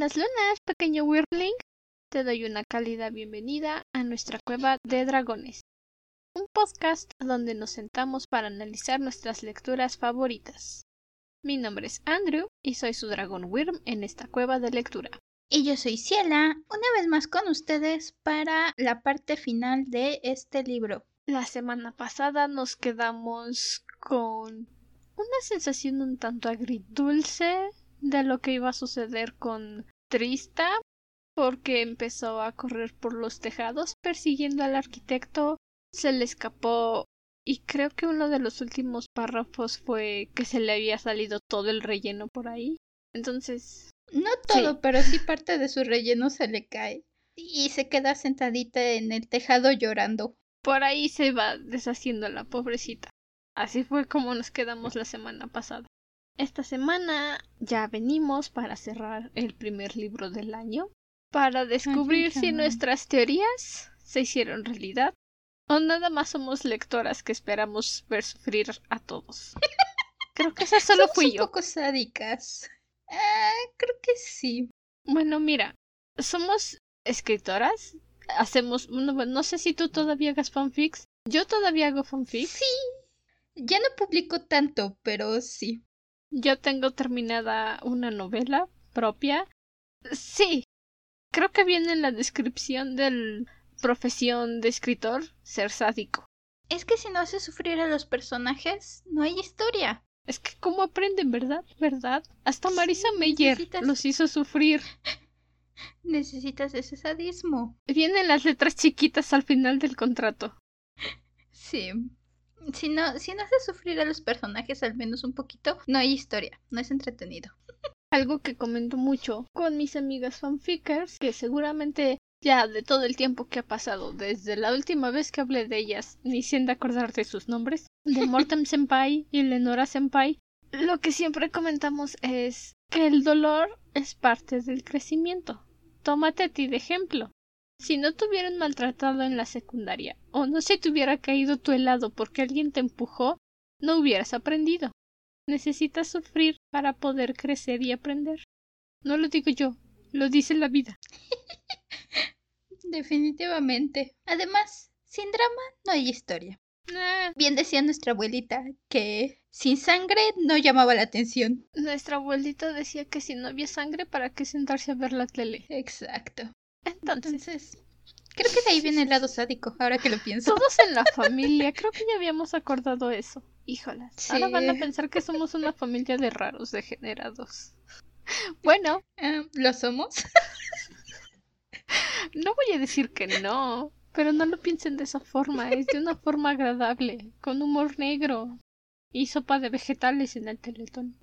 Buenas lunas, pequeño Wyrmling. Te doy una cálida bienvenida a nuestra cueva de dragones. Un podcast donde nos sentamos para analizar nuestras lecturas favoritas. Mi nombre es Andrew y soy su dragón Wyrm en esta cueva de lectura. Y yo soy Ciela, una vez más con ustedes para la parte final de este libro. La semana pasada nos quedamos con una sensación un tanto agridulce de lo que iba a suceder con Trista, porque empezó a correr por los tejados persiguiendo al arquitecto, se le escapó y creo que uno de los últimos párrafos fue que se le había salido todo el relleno por ahí. Entonces... No todo, pero sí parte de su relleno se le cae. Y se queda sentadita en el tejado llorando. Por ahí se va deshaciendo la pobrecita. Así fue como nos quedamos la semana pasada. Esta semana ya venimos para cerrar el primer libro del año, para descubrir si nuestras teorías se hicieron realidad o nada más somos lectoras que esperamos ver sufrir a todos. Creo que esa solo fui yo. un poco sádicas. Ah, creo que sí. Bueno, mira, somos escritoras, hacemos, no, no sé si tú todavía hagas fanfics, yo todavía hago fanfics. Sí. Ya no publico tanto, pero sí. Yo tengo terminada una novela propia. Sí, creo que viene en la descripción del profesión de escritor ser sádico. Es que si no hace sufrir a los personajes, no hay historia. Es que cómo aprenden, ¿verdad? ¿Verdad? Hasta Marisa Meyer los hizo sufrir. Necesitas ese sadismo. Vienen las letras chiquitas al final del contrato. Sí si no, si no hace sufrir a los personajes al menos un poquito, no hay historia, no es entretenido. Algo que comento mucho con mis amigas fanfickers, que seguramente ya de todo el tiempo que ha pasado, desde la última vez que hablé de ellas, ni siendo acordar de sus nombres, de Mortem Senpai y Lenora Senpai, lo que siempre comentamos es que el dolor es parte del crecimiento. Tómate a ti de ejemplo. Si no te hubieran maltratado en la secundaria, o no se te hubiera caído tu helado porque alguien te empujó, no hubieras aprendido. Necesitas sufrir para poder crecer y aprender. No lo digo yo, lo dice la vida. Definitivamente. Además, sin drama no hay historia. Bien decía nuestra abuelita que sin sangre no llamaba la atención. Nuestra abuelita decía que si no había sangre, ¿para qué sentarse a ver la tele? Exacto. Entonces, creo que de ahí viene el lado sádico, ahora que lo pienso. Todos en la familia, creo que ya habíamos acordado eso. Híjolas. Ahora van a pensar que somos una familia de raros degenerados. Bueno, em, ¿lo somos? no voy a decir que no, pero no lo piensen de esa forma, es de una forma agradable, con humor negro y sopa de vegetales en el teletón.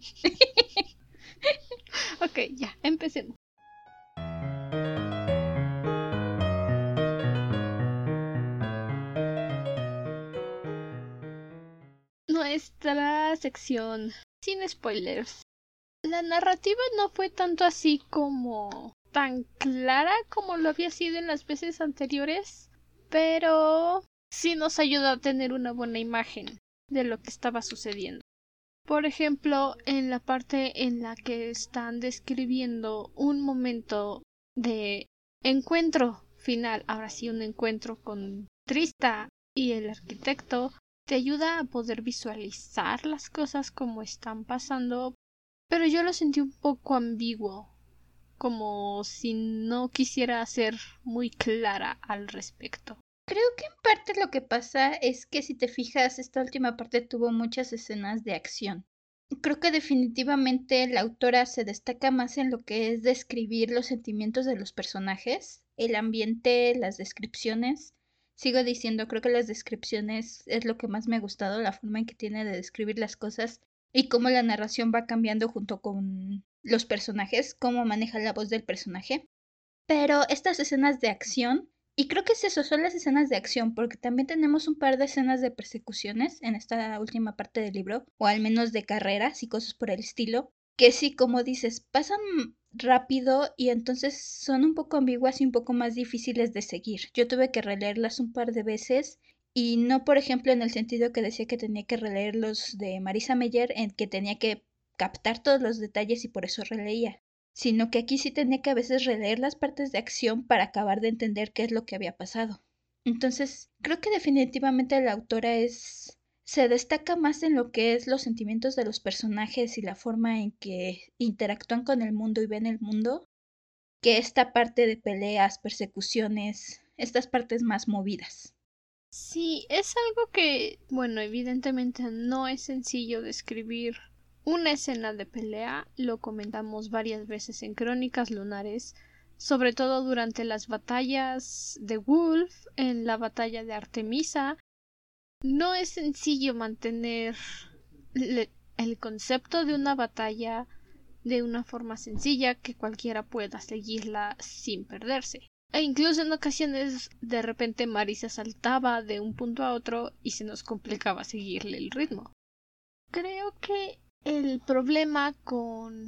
ok, ya, empecemos. Nuestra sección sin spoilers. La narrativa no fue tanto así como tan clara como lo había sido en las veces anteriores, pero sí nos ayudó a tener una buena imagen de lo que estaba sucediendo. Por ejemplo, en la parte en la que están describiendo un momento de encuentro final, ahora sí un encuentro con Trista y el arquitecto, te ayuda a poder visualizar las cosas como están pasando, pero yo lo sentí un poco ambiguo, como si no quisiera ser muy clara al respecto. Creo que en parte lo que pasa es que si te fijas, esta última parte tuvo muchas escenas de acción. Creo que definitivamente la autora se destaca más en lo que es describir los sentimientos de los personajes, el ambiente, las descripciones, sigo diciendo, creo que las descripciones es lo que más me ha gustado, la forma en que tiene de describir las cosas y cómo la narración va cambiando junto con los personajes, cómo maneja la voz del personaje. Pero estas escenas de acción, y creo que es eso, son las escenas de acción, porque también tenemos un par de escenas de persecuciones en esta última parte del libro, o al menos de carreras y cosas por el estilo, que sí, como dices, pasan rápido y entonces son un poco ambiguas y un poco más difíciles de seguir. Yo tuve que releerlas un par de veces y no, por ejemplo, en el sentido que decía que tenía que releer los de Marisa Meyer, en que tenía que captar todos los detalles y por eso releía, sino que aquí sí tenía que a veces releer las partes de acción para acabar de entender qué es lo que había pasado. Entonces, creo que definitivamente la autora es se destaca más en lo que es los sentimientos de los personajes y la forma en que interactúan con el mundo y ven el mundo, que esta parte de peleas, persecuciones, estas partes más movidas. Sí, es algo que, bueno, evidentemente no es sencillo describir una escena de pelea, lo comentamos varias veces en Crónicas Lunares, sobre todo durante las batallas de Wolf, en la batalla de Artemisa. No es sencillo mantener el concepto de una batalla de una forma sencilla que cualquiera pueda seguirla sin perderse. E incluso en ocasiones de repente Marisa saltaba de un punto a otro y se nos complicaba seguirle el ritmo. Creo que el problema con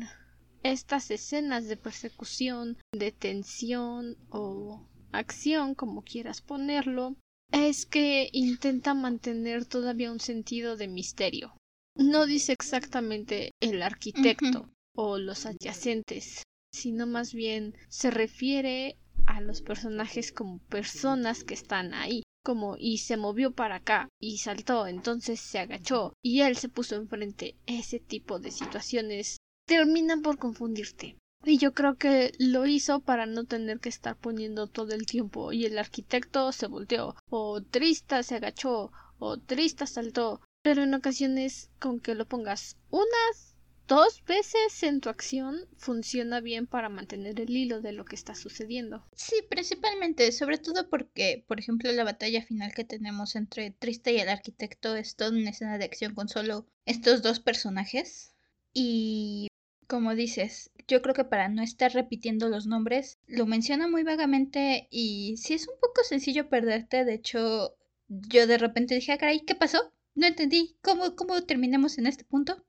estas escenas de persecución, de tensión o acción, como quieras ponerlo, es que intenta mantener todavía un sentido de misterio. No dice exactamente el arquitecto o los adyacentes, sino más bien se refiere a los personajes como personas que están ahí como y se movió para acá y saltó, entonces se agachó y él se puso enfrente. Ese tipo de situaciones terminan por confundirte. Y yo creo que lo hizo para no tener que estar poniendo todo el tiempo. Y el arquitecto se volteó, o Trista se agachó, o Trista saltó. Pero en ocasiones, con que lo pongas unas dos veces en tu acción funciona bien para mantener el hilo de lo que está sucediendo. Sí, principalmente, sobre todo porque, por ejemplo, la batalla final que tenemos entre Triste y el arquitecto es toda una escena de acción con solo estos dos personajes. Y como dices, yo creo que para no estar repitiendo los nombres, lo menciona muy vagamente y sí es un poco sencillo perderte. De hecho, yo de repente dije, ah, caray, ¿qué pasó? No entendí. ¿Cómo, cómo terminamos en este punto?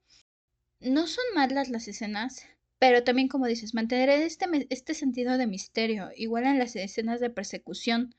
no son malas las escenas, pero también como dices, mantener este, este sentido de misterio, igual en las escenas de persecución,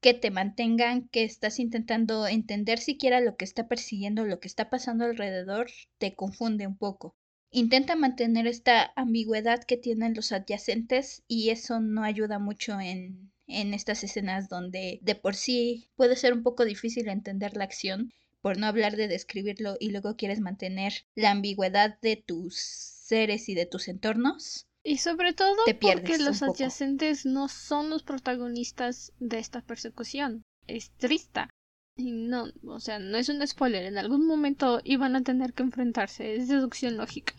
que te mantengan, que estás intentando entender siquiera lo que está persiguiendo, lo que está pasando alrededor, te confunde un poco. Intenta mantener esta ambigüedad que tienen los adyacentes y eso no ayuda mucho en, en estas escenas donde de por sí puede ser un poco difícil entender la acción por no hablar de describirlo y luego quieres mantener la ambigüedad de tus seres y de tus entornos. Y sobre todo porque los adyacentes no son los protagonistas de esta persecución. Es trista. Y no, o sea, no es un spoiler. En algún momento iban a tener que enfrentarse. Es deducción lógica.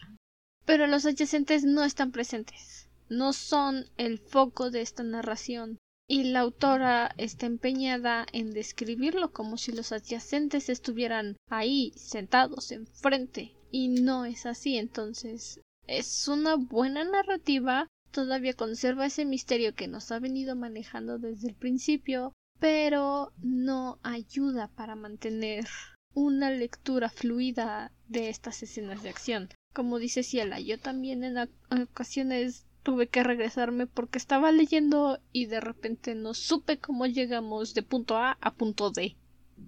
Pero los adyacentes no están presentes. No son el foco de esta narración y la autora está empeñada en describirlo como si los adyacentes estuvieran ahí sentados enfrente y no es así entonces es una buena narrativa todavía conserva ese misterio que nos ha venido manejando desde el principio pero no ayuda para mantener una lectura fluida de estas escenas de acción como dice Ciela yo también en ocasiones tuve que regresarme porque estaba leyendo y de repente no supe cómo llegamos de punto A a punto D.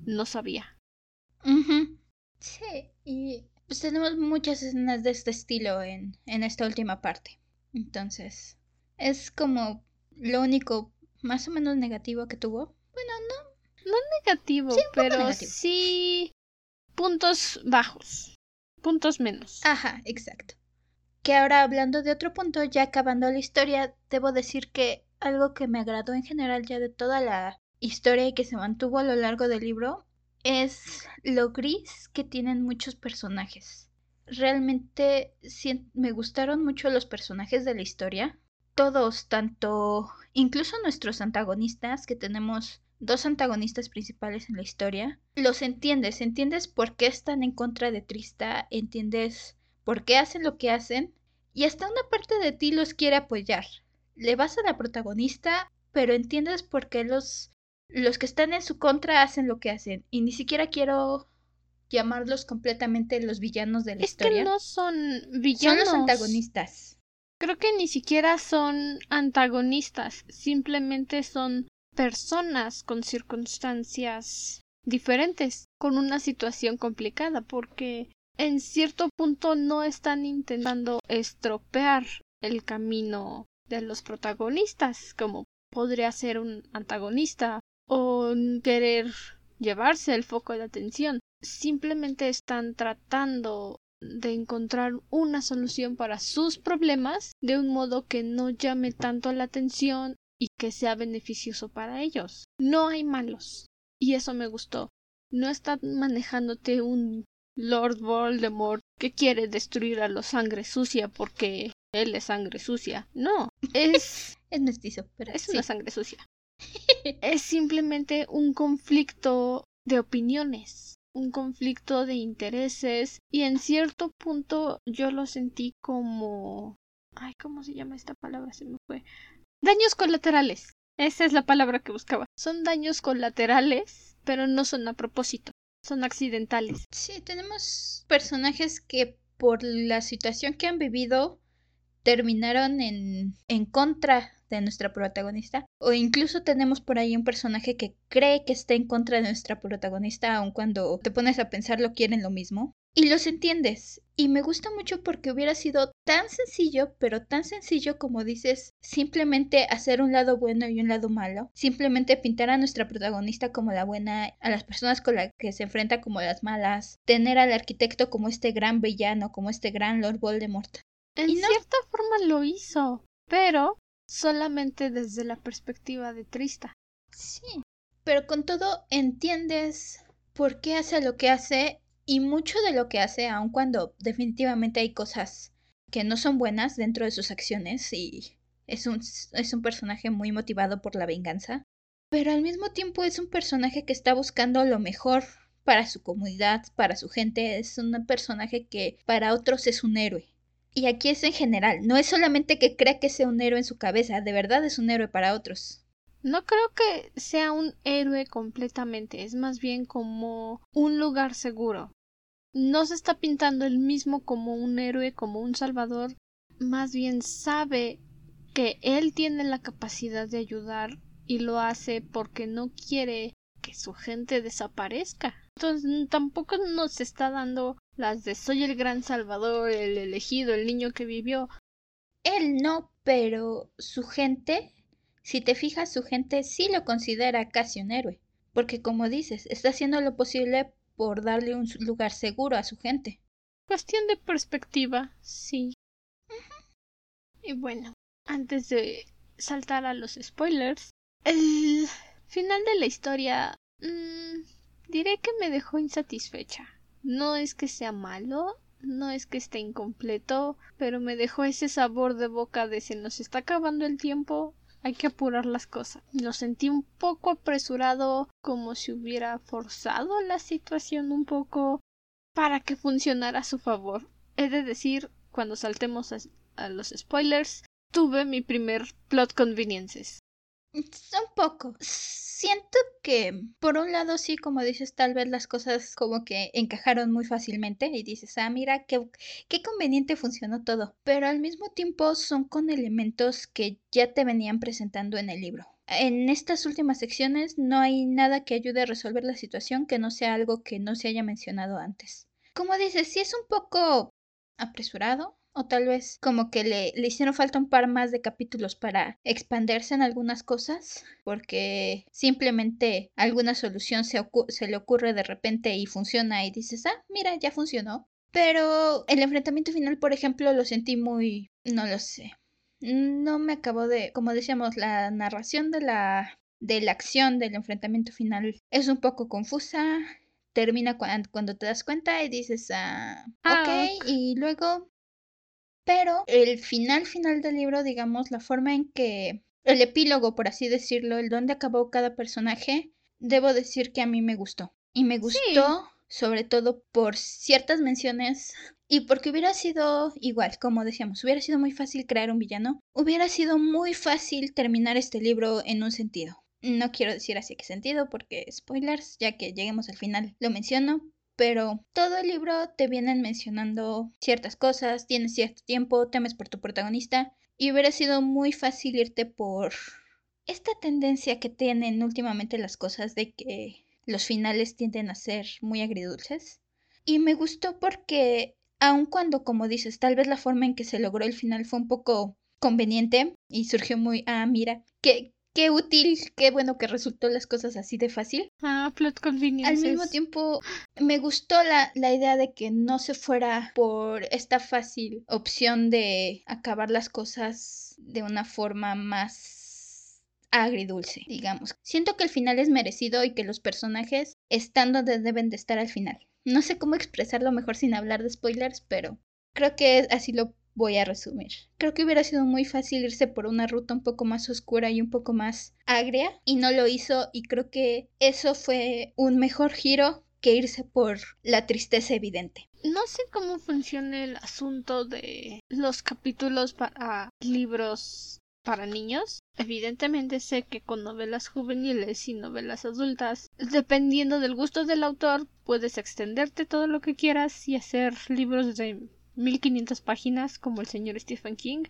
No sabía. Sí, y pues tenemos muchas escenas de este estilo en, en esta última parte. Entonces, es como lo único más o menos negativo que tuvo. Bueno, no. No negativo, pero sí puntos bajos. Puntos menos. Ajá, exacto que ahora hablando de otro punto, ya acabando la historia, debo decir que algo que me agradó en general ya de toda la historia y que se mantuvo a lo largo del libro es lo gris que tienen muchos personajes. Realmente me gustaron mucho los personajes de la historia. Todos, tanto incluso nuestros antagonistas, que tenemos dos antagonistas principales en la historia, los entiendes, entiendes por qué están en contra de Trista, entiendes por qué hacen lo que hacen y hasta una parte de ti los quiere apoyar. Le vas a la protagonista, pero entiendes por qué los, los que están en su contra hacen lo que hacen. Y ni siquiera quiero llamarlos completamente los villanos de la historia. Es que no son villanos. Son los antagonistas. Creo que ni siquiera son antagonistas, simplemente son personas con circunstancias diferentes, con una situación complicada, porque en cierto punto no están intentando estropear el camino de los protagonistas, como podría ser un antagonista o querer llevarse el foco de atención. Simplemente están tratando de encontrar una solución para sus problemas de un modo que no llame tanto la atención y que sea beneficioso para ellos. No hay malos. Y eso me gustó. No están manejándote un Lord Voldemort que quiere destruir a los sangre sucia porque él es sangre sucia. No, es... es mestizo, pero es una sangre sucia. es simplemente un conflicto de opiniones, un conflicto de intereses y en cierto punto yo lo sentí como... Ay, ¿cómo se llama esta palabra? Se me fue. Daños colaterales. Esa es la palabra que buscaba. Son daños colaterales, pero no son a propósito. Son accidentales. Sí, tenemos personajes que por la situación que han vivido terminaron en, en contra de nuestra protagonista. O incluso tenemos por ahí un personaje que cree que está en contra de nuestra protagonista, aun cuando te pones a pensarlo quieren lo mismo. Y los entiendes. Y me gusta mucho porque hubiera sido tan sencillo, pero tan sencillo como dices, simplemente hacer un lado bueno y un lado malo. Simplemente pintar a nuestra protagonista como la buena, a las personas con las que se enfrenta como las malas. Tener al arquitecto como este gran villano, como este gran Lord Voldemort. En cierta forma lo hizo, pero solamente desde la perspectiva de Trista. Sí, pero con todo entiendes por qué hace lo que hace y mucho de lo que hace, aun cuando definitivamente hay cosas que no son buenas dentro de sus acciones y es un, es un personaje muy motivado por la venganza, pero al mismo tiempo es un personaje que está buscando lo mejor para su comunidad, para su gente, es un personaje que para otros es un héroe. Y aquí es en general, no es solamente que crea que sea un héroe en su cabeza, de verdad es un héroe para otros. No creo que sea un héroe completamente, es más bien como un lugar seguro. No se está pintando el mismo como un héroe, como un salvador, más bien sabe que él tiene la capacidad de ayudar y lo hace porque no quiere que su gente desaparezca. Entonces tampoco nos está dando las de soy el gran salvador, el elegido, el niño que vivió. Él no, pero su gente, si te fijas, su gente sí lo considera casi un héroe. Porque como dices, está haciendo lo posible por darle un lugar seguro a su gente. Cuestión de perspectiva, sí. Y bueno, antes de saltar a los spoilers, el final de la historia mmm, diré que me dejó insatisfecha. No es que sea malo, no es que esté incompleto, pero me dejó ese sabor de boca de se nos está acabando el tiempo, hay que apurar las cosas. Lo sentí un poco apresurado, como si hubiera forzado la situación un poco para que funcionara a su favor. He de decir, cuando saltemos a, los spoilers, tuve mi primer plot conveniences. Un poco siento que, por un lado, sí, como dices, tal vez las cosas como que encajaron muy fácilmente y dices, ah, mira, qué, qué conveniente funcionó todo. Pero al mismo tiempo son con elementos que ya te venían presentando en el libro. En estas últimas secciones no hay nada que ayude a resolver la situación que no sea algo que no se haya mencionado antes. Como dices, sí es un poco apresurado, o tal vez como que le, le, hicieron falta un par más de capítulos para expandirse en algunas cosas, porque simplemente alguna solución se, se le ocurre de repente y funciona y dices, ah, mira, ya funcionó. Pero el enfrentamiento final, por ejemplo, lo sentí muy... no lo sé. No me acabó de... como decíamos, la narración de la de la acción del enfrentamiento final es un poco confusa. Termina cuando, te das cuenta y dices, ah, ah ok, y luego pero el final final del libro, digamos, la forma en que el epílogo, por así decirlo, el donde acabó cada personaje, debo decir que a mí me gustó. Y me gustó sobre todo por ciertas menciones y porque hubiera sido igual, como decíamos, hubiera sido muy fácil crear un villano, hubiera sido muy fácil terminar este libro en un sentido. No quiero decir así qué sentido porque spoilers, ya que lleguemos al final lo menciono, pero todo el libro te vienen mencionando ciertas cosas, tienes cierto tiempo, temes por tu protagonista y hubiera sido muy fácil irte por esta tendencia que tienen últimamente las cosas de que los finales tienden a ser muy agridulces. Y me gustó porque aun cuando, como dices, tal vez la forma en que se logró el final fue un poco conveniente y surgió muy, ah, mira, qué, qué útil, qué bueno que resultó las cosas así de fácil. Ah, plot convenience. Al mismo tiempo, me gustó la, la idea de que no se fuera por esta fácil opción de acabar las cosas de una forma más agridulce, digamos. Siento que el final es merecido y que los personajes están donde deben de estar al final. No sé cómo expresarlo mejor sin hablar de spoilers, pero creo que así lo voy a resumir. Creo que hubiera sido muy fácil irse por una ruta un poco más oscura y un poco más agria y no lo hizo y creo que eso fue un mejor giro que irse por la tristeza evidente. No sé cómo funciona el asunto de los capítulos para libros para niños. Evidentemente sé que con novelas juveniles y novelas adultas, dependiendo del gusto del autor, puedes extenderte todo lo que quieras y hacer libros de 1500 páginas como el señor Stephen King.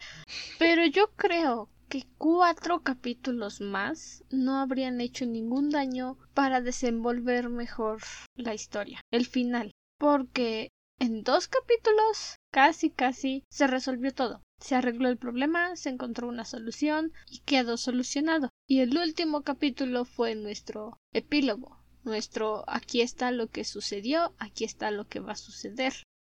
Pero yo creo que cuatro capítulos más no habrían hecho ningún daño para desenvolver mejor la historia, el final. Porque en dos capítulos casi casi se resolvió todo. Se arregló el problema, se encontró una solución y quedó solucionado. Y el último capítulo fue nuestro epílogo, nuestro aquí está lo que sucedió, aquí está lo que va a suceder.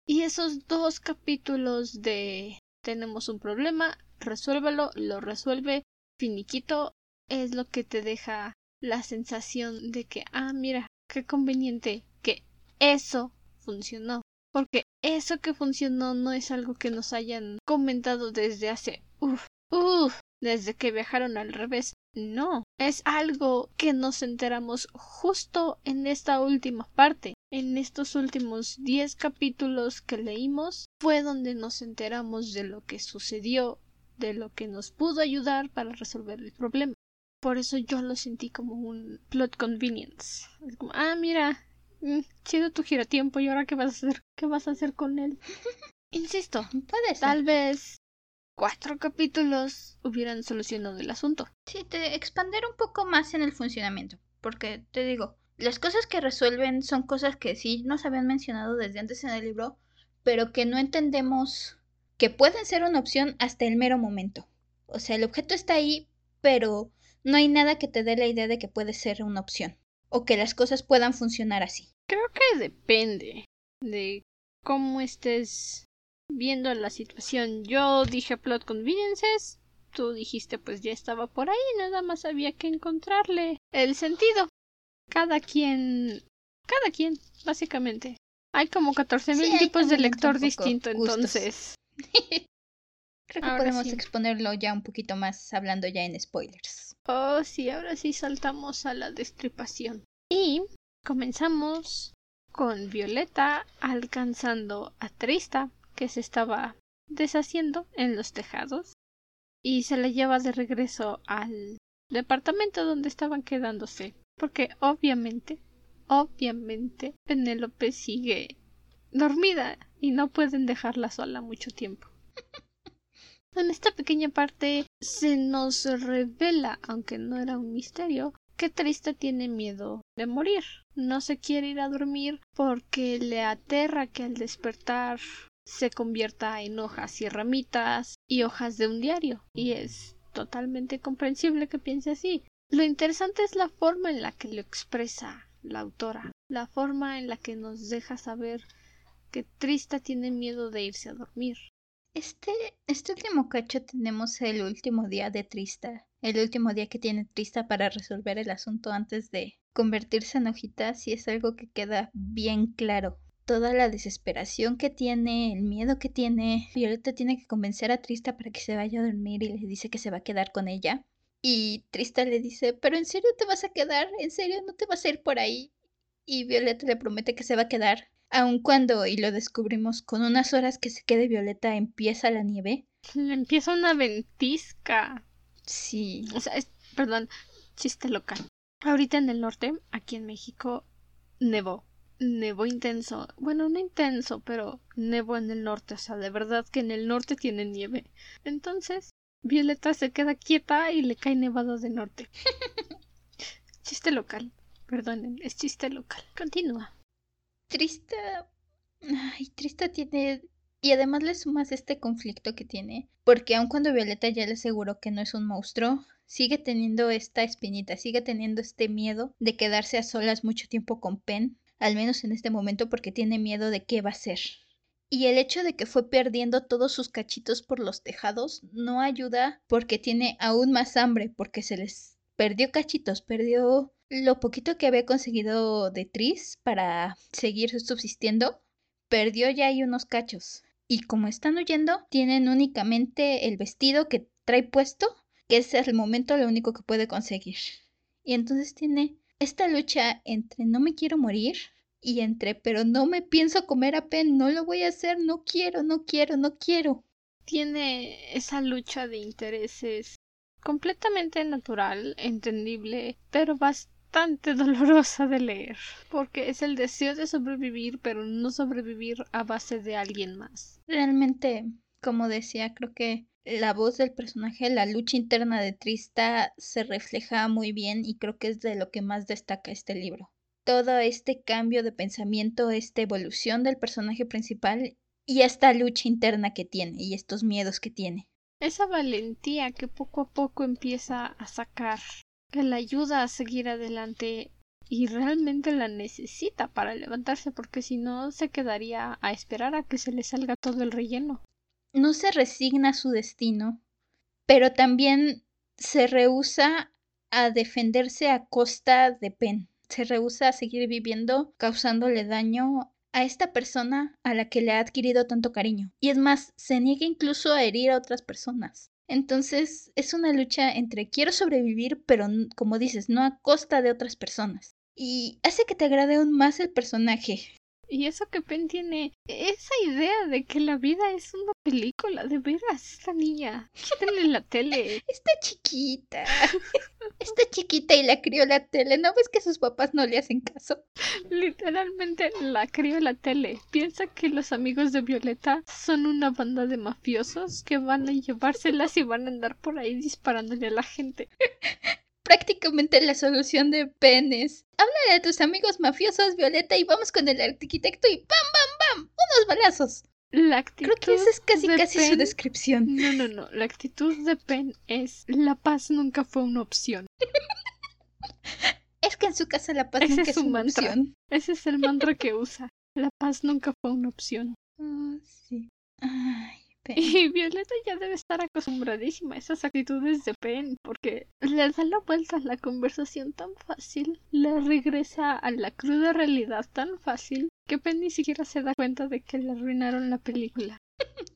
Y esos dos capítulos de tenemos un problema, resuélvelo, lo resuelve, finiquito, es lo que te deja la sensación de que, ah, mira, qué conveniente que eso funcionó. Porque eso que funcionó no es algo que nos hayan comentado desde hace, uff, uff, desde que viajaron al revés. No, es algo que nos enteramos justo en esta última parte. En estos últimos diez capítulos que leímos fue donde nos enteramos de lo que sucedió, de lo que nos pudo ayudar para resolver el problema. Por eso yo lo sentí como un plot convenience. Es como, ah, mira, mm, chido tu giratiempo y ahora qué vas a hacer, qué vas a hacer con él. Insisto, puede ser. Tal vez cuatro capítulos hubieran solucionado el asunto. Sí, te expander un poco más en el funcionamiento, porque te digo, las cosas que resuelven son cosas que sí nos habían mencionado desde antes en el libro, pero que no entendemos que pueden ser una opción hasta el mero momento. O sea, el objeto está ahí, pero no hay nada que te dé la idea de que puede ser una opción o que las cosas puedan funcionar así. Creo que depende de cómo estés viendo la situación. Yo dije plot conveniences, tú dijiste pues ya estaba por ahí, nada más había que encontrarle el sentido. Cada quien, cada quien, básicamente. Hay como 14.000 tipos de lector distinto, entonces. Creo que podemos exponerlo ya un poquito más hablando ya en spoilers. Oh, sí, ahora sí saltamos a la destripación. Y comenzamos con Violeta alcanzando a Trista, que se estaba deshaciendo en los tejados y se la lleva de regreso al departamento donde estaban quedándose porque obviamente obviamente Penélope sigue dormida y no pueden dejarla sola mucho tiempo en esta pequeña parte se nos revela aunque no era un misterio que Triste tiene miedo de morir. No se quiere ir a dormir porque le aterra que al despertar se convierta en hojas y ramitas y hojas de un diario. Y es totalmente comprensible que piense así. Lo interesante es la forma en la que lo expresa la autora, la forma en la que nos deja saber que Trista tiene miedo de irse a dormir. Este, este último cacho tenemos el último día de Trista, el último día que tiene Trista para resolver el asunto antes de convertirse en hojitas y es algo que queda bien claro toda la desesperación que tiene, el miedo que tiene. Violeta tiene que convencer a Trista para que se vaya a dormir y le dice que se va a quedar con ella. Y Trista le dice, pero ¿en serio te vas a quedar? ¿En serio no te vas a ir por ahí? Y Violeta le promete que se va a quedar. Aun cuando, y lo descubrimos, con unas horas que se quede Violeta empieza la nieve. Empieza una ventisca. Sí. O sea, es, perdón, chiste local. Ahorita en el norte, aquí en México, nevó nevó intenso. Bueno, no intenso, pero nevó en el norte. O sea, de verdad que en el norte tiene nieve. Entonces, Violeta se queda quieta y le cae nevado de norte. chiste local. Perdonen, es chiste local. Continúa. Triste Ay, Trista tiene... Y además le sumas este conflicto que tiene, porque aun cuando Violeta ya le aseguró que no es un monstruo, sigue teniendo esta espinita, sigue teniendo este miedo de quedarse a solas mucho tiempo con Pen, al menos en este momento porque tiene miedo de qué va a ser. Y el hecho de que fue perdiendo todos sus cachitos por los tejados no ayuda porque tiene aún más hambre, porque se les perdió cachitos, perdió lo poquito que había conseguido de Tris para seguir subsistiendo, perdió ya ahí unos cachos. Y como están huyendo, tienen únicamente el vestido que trae puesto, que es el momento lo único que puede conseguir. Y entonces tiene esta lucha entre no me quiero morir y entre pero no me pienso comer a Pen, no lo voy a hacer, no quiero, no quiero, no quiero. Tiene esa lucha de intereses completamente natural, entendible, pero bastante dolorosa de leer, porque es el deseo de sobrevivir, pero no sobrevivir a base de alguien más. Realmente, como decía, creo que la voz del personaje, la lucha interna de Trista se refleja muy bien y creo que es de lo que más destaca este libro. Todo este cambio de pensamiento, esta evolución del personaje principal y esta lucha interna que tiene y estos miedos que tiene. Esa valentía que poco a poco empieza a sacar, que la ayuda a seguir adelante y realmente la necesita para levantarse porque si no se quedaría a esperar a que se le salga todo el relleno no se resigna a su destino, pero también se rehúsa a defenderse a costa de Pen. Se rehúsa a seguir viviendo causándole daño a esta persona a la que le ha adquirido tanto cariño. Y es más, se niega incluso a herir a otras personas. Entonces es una lucha entre quiero sobrevivir, pero como dices, no a costa de otras personas. Y hace que te agrade aún más el personaje. Y eso que Pen tiene esa idea de que la vida es una película, de veras, esta niña. Quítenle la tele. Está chiquita. Está chiquita y la crió la tele. ¿No ves que sus papás no le hacen caso? Literalmente la crió la tele. Piensa que los amigos de Violeta son una banda de mafiosos que van a llevárselas y van a andar por ahí disparándole a la gente prácticamente la solución de penes. Háblale a tus amigos mafiosos, Violeta, y vamos con el arquitecto y ¡pam, pam, pam! ¡Unos balazos! La actitud Creo que esa es casi casi su descripción. No, no, no. La actitud de Pen es la paz nunca fue una opción. es que en su casa la paz nunca es, una opción. Ese es el mantra que usa. La paz nunca fue una opción. Ah, sí. Ay. Y Violeta ya debe estar acostumbradísima a esas actitudes de Pen, porque le da la vuelta a la conversación tan fácil, le regresa a la cruda realidad tan fácil, que Pen ni siquiera se da cuenta de que le arruinaron la película.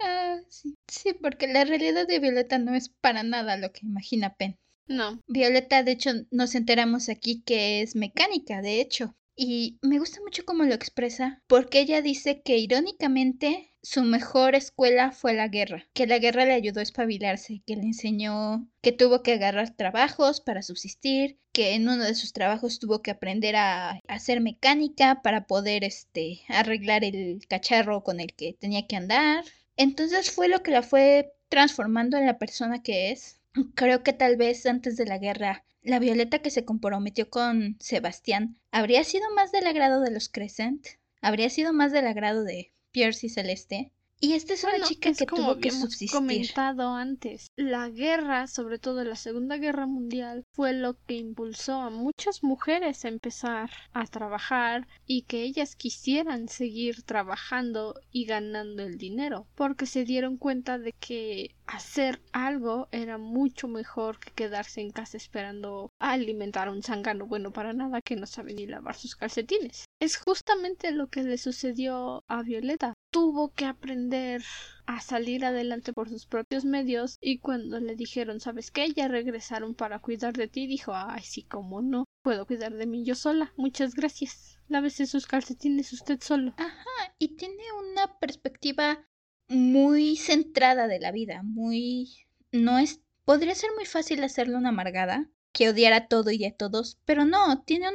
ah, sí. sí, porque la realidad de Violeta no es para nada lo que imagina Pen. No. Violeta, de hecho, nos enteramos aquí que es mecánica, de hecho. Y me gusta mucho cómo lo expresa, porque ella dice que irónicamente su mejor escuela fue la guerra, que la guerra le ayudó a espabilarse, que le enseñó que tuvo que agarrar trabajos para subsistir, que en uno de sus trabajos tuvo que aprender a hacer mecánica para poder este arreglar el cacharro con el que tenía que andar. Entonces fue lo que la fue transformando en la persona que es. Creo que tal vez antes de la guerra la Violeta que se comprometió con Sebastián habría sido más del agrado de los Crescent, habría sido más del agrado de Pierce y Celeste. Y esta es una chica que tuvo que subsistir. comentado antes, la guerra, sobre todo la Segunda Guerra Mundial, fue lo que impulsó a muchas mujeres a empezar a trabajar y que ellas quisieran seguir trabajando y ganando el dinero, porque se dieron cuenta de que hacer algo era mucho mejor que quedarse en casa esperando a alimentar a un zángano bueno para nada que no sabe ni lavar sus calcetines. Es justamente lo que le sucedió a Violeta. Tuvo que aprender a salir adelante por sus propios medios y cuando le dijeron sabes qué ya regresaron para cuidar de ti dijo ay sí cómo no puedo cuidar de mí yo sola muchas gracias lávese sus calcetines usted solo ajá y tiene una perspectiva muy centrada de la vida, muy... no es... podría ser muy fácil hacerle una amargada, que odiara todo y a todos, pero no, tiene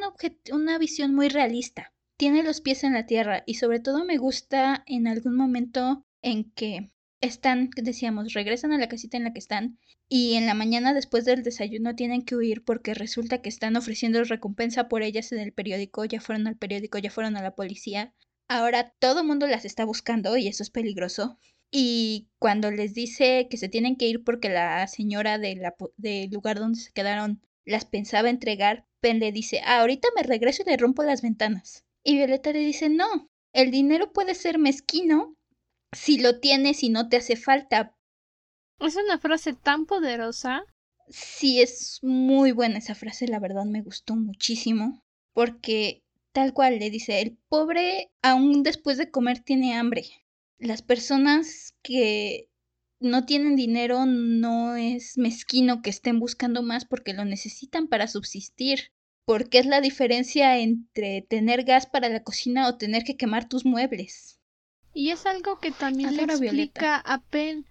una visión muy realista. Tiene los pies en la tierra y sobre todo me gusta en algún momento en que están, decíamos, regresan a la casita en la que están y en la mañana después del desayuno tienen que huir porque resulta que están ofreciendo recompensa por ellas en el periódico, ya fueron al periódico, ya fueron a la policía ahora todo el mundo las está buscando y eso es peligroso. Y cuando les dice que se tienen que ir porque la señora del lugar donde se quedaron las pensaba entregar, Ben le dice, ah, ahorita me regreso y le rompo las ventanas. Y Violeta le dice, no, el dinero puede ser mezquino si lo tienes y no te hace falta. Es una frase tan poderosa. Sí, es muy buena esa frase, la verdad me gustó muchísimo. Porque tal cual le dice, el pobre aún después de comer tiene hambre las personas que no tienen dinero no es mezquino que estén buscando más porque lo necesitan para subsistir. Porque es la diferencia entre tener gas para la cocina o tener que quemar tus muebles. Y es algo que también le explica a Pen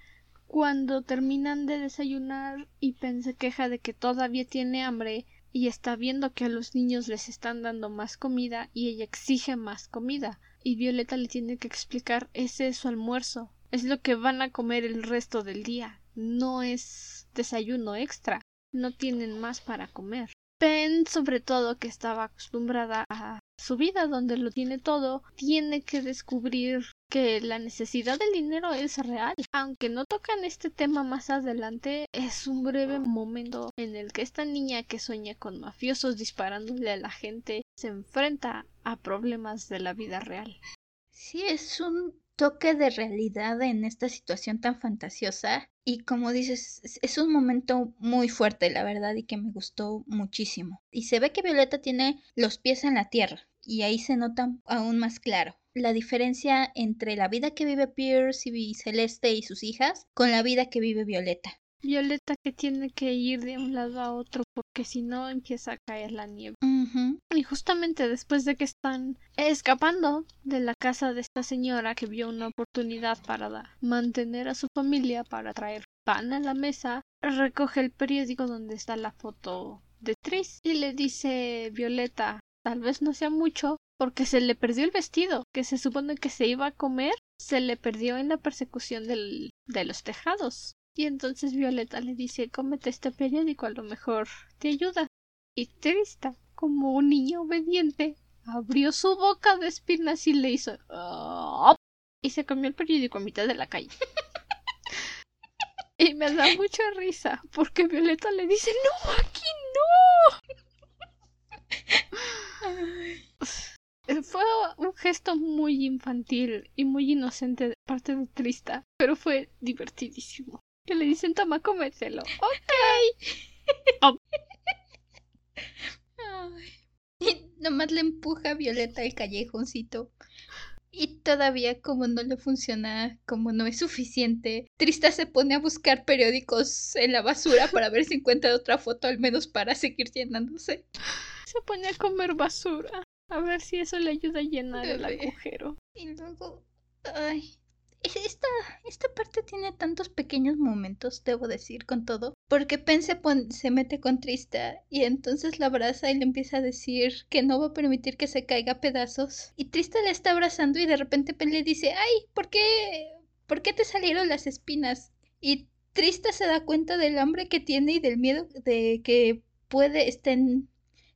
cuando terminan de desayunar y Pen se queja de que todavía tiene hambre y está viendo que a los niños les están dando más comida y ella exige más comida. Y Violeta le tiene que explicar ese es su almuerzo, es lo que van a comer el resto del día, no es desayuno extra, no tienen más para comer. Pen, sobre todo, que estaba acostumbrada a su vida donde lo tiene todo, tiene que descubrir que la necesidad del dinero es real. Aunque no tocan este tema más adelante, es un breve momento en el que esta niña que sueña con mafiosos disparándole a la gente se enfrenta a problemas de la vida real. Sí, es un toque de realidad en esta situación tan fantasiosa y como dices, es un momento muy fuerte, la verdad, y que me gustó muchísimo. Y se ve que Violeta tiene los pies en la tierra y ahí se nota aún más claro la diferencia entre la vida que vive Pierce y Celeste y sus hijas con la vida que vive Violeta. Violeta que tiene que ir de un lado a otro porque si no empieza a caer la nieve. Y justamente después de que están escapando de la casa de esta señora que vio una oportunidad para mantener a su familia, para traer pan a la mesa, recoge el periódico donde está la foto de Tris y le dice Violeta, tal vez no sea mucho, porque se le perdió el vestido que se supone que se iba a comer, se le perdió en la persecución de los tejados. Y entonces Violeta le dice, cómete este periódico, a lo mejor te ayuda. Y Trista, como un niño obediente, abrió su boca de espinas y le hizo... y se comió el periódico a mitad de la calle. y me da mucha risa, porque Violeta le dice, no, aquí no. Fue un gesto muy infantil y muy inocente de parte de Trista, pero fue divertidísimo que le dicen toma comérselo. Ok. Y nomás le empuja a Violeta el callejoncito. Y todavía como no le funciona, como no es suficiente, Trista se pone a buscar periódicos en la basura para ver si encuentra otra foto al menos para seguir llenándose. Se pone a comer basura. A ver si eso le ayuda a llenar el agujero. Y luego... Ay, esta, esta parte tiene tantos pequeños momentos, debo decir, con todo. Porque Pen se, se mete con Trista y entonces la abraza y le empieza a decir que no va a permitir que se caiga a pedazos. Y Trista le está abrazando y de repente Pen le dice, ay, ¿por qué? ¿Por qué te salieron las espinas? Y Trista se da cuenta del hambre que tiene y del miedo de que puede estén...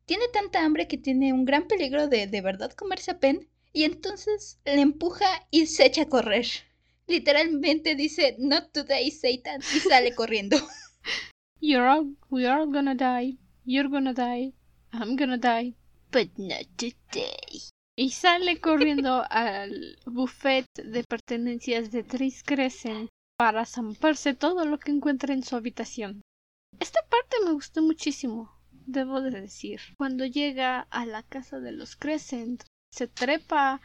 Tiene tanta hambre que tiene un gran peligro de de verdad comerse a Pen. Y entonces le empuja y se echa a correr literalmente dice Not today, Satan, y sale corriendo. You're all, we are all gonna die. You're gonna die. I'm gonna die. But not today. Y sale corriendo al buffet de pertenencias de Tris Crescent para zamparse todo lo que encuentra en su habitación. Esta parte me gustó muchísimo, debo de decir. Cuando llega a la casa de los Crescent, se trepa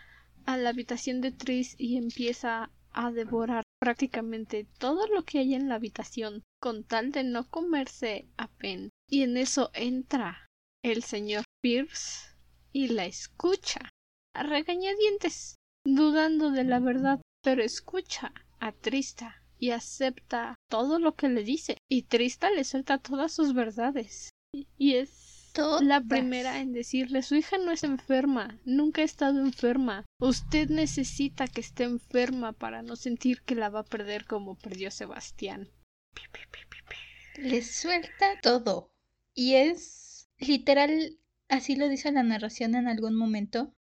a la habitación de Tris y empieza a devorar prácticamente todo lo que hay en la habitación con tal de no comerse a Pen. Y en eso entra el señor Pierce y la escucha a regañadientes, dudando de la verdad, pero escucha a Trista y acepta todo lo que le dice. Y Trista le suelta todas sus verdades. Y es la primera en decirle su hija no es enferma, nunca ha estado enferma. Usted necesita que esté enferma para no sentir que la va a perder como perdió Sebastián. Le suelta todo. Y es literal, así lo dice la narración en algún momento.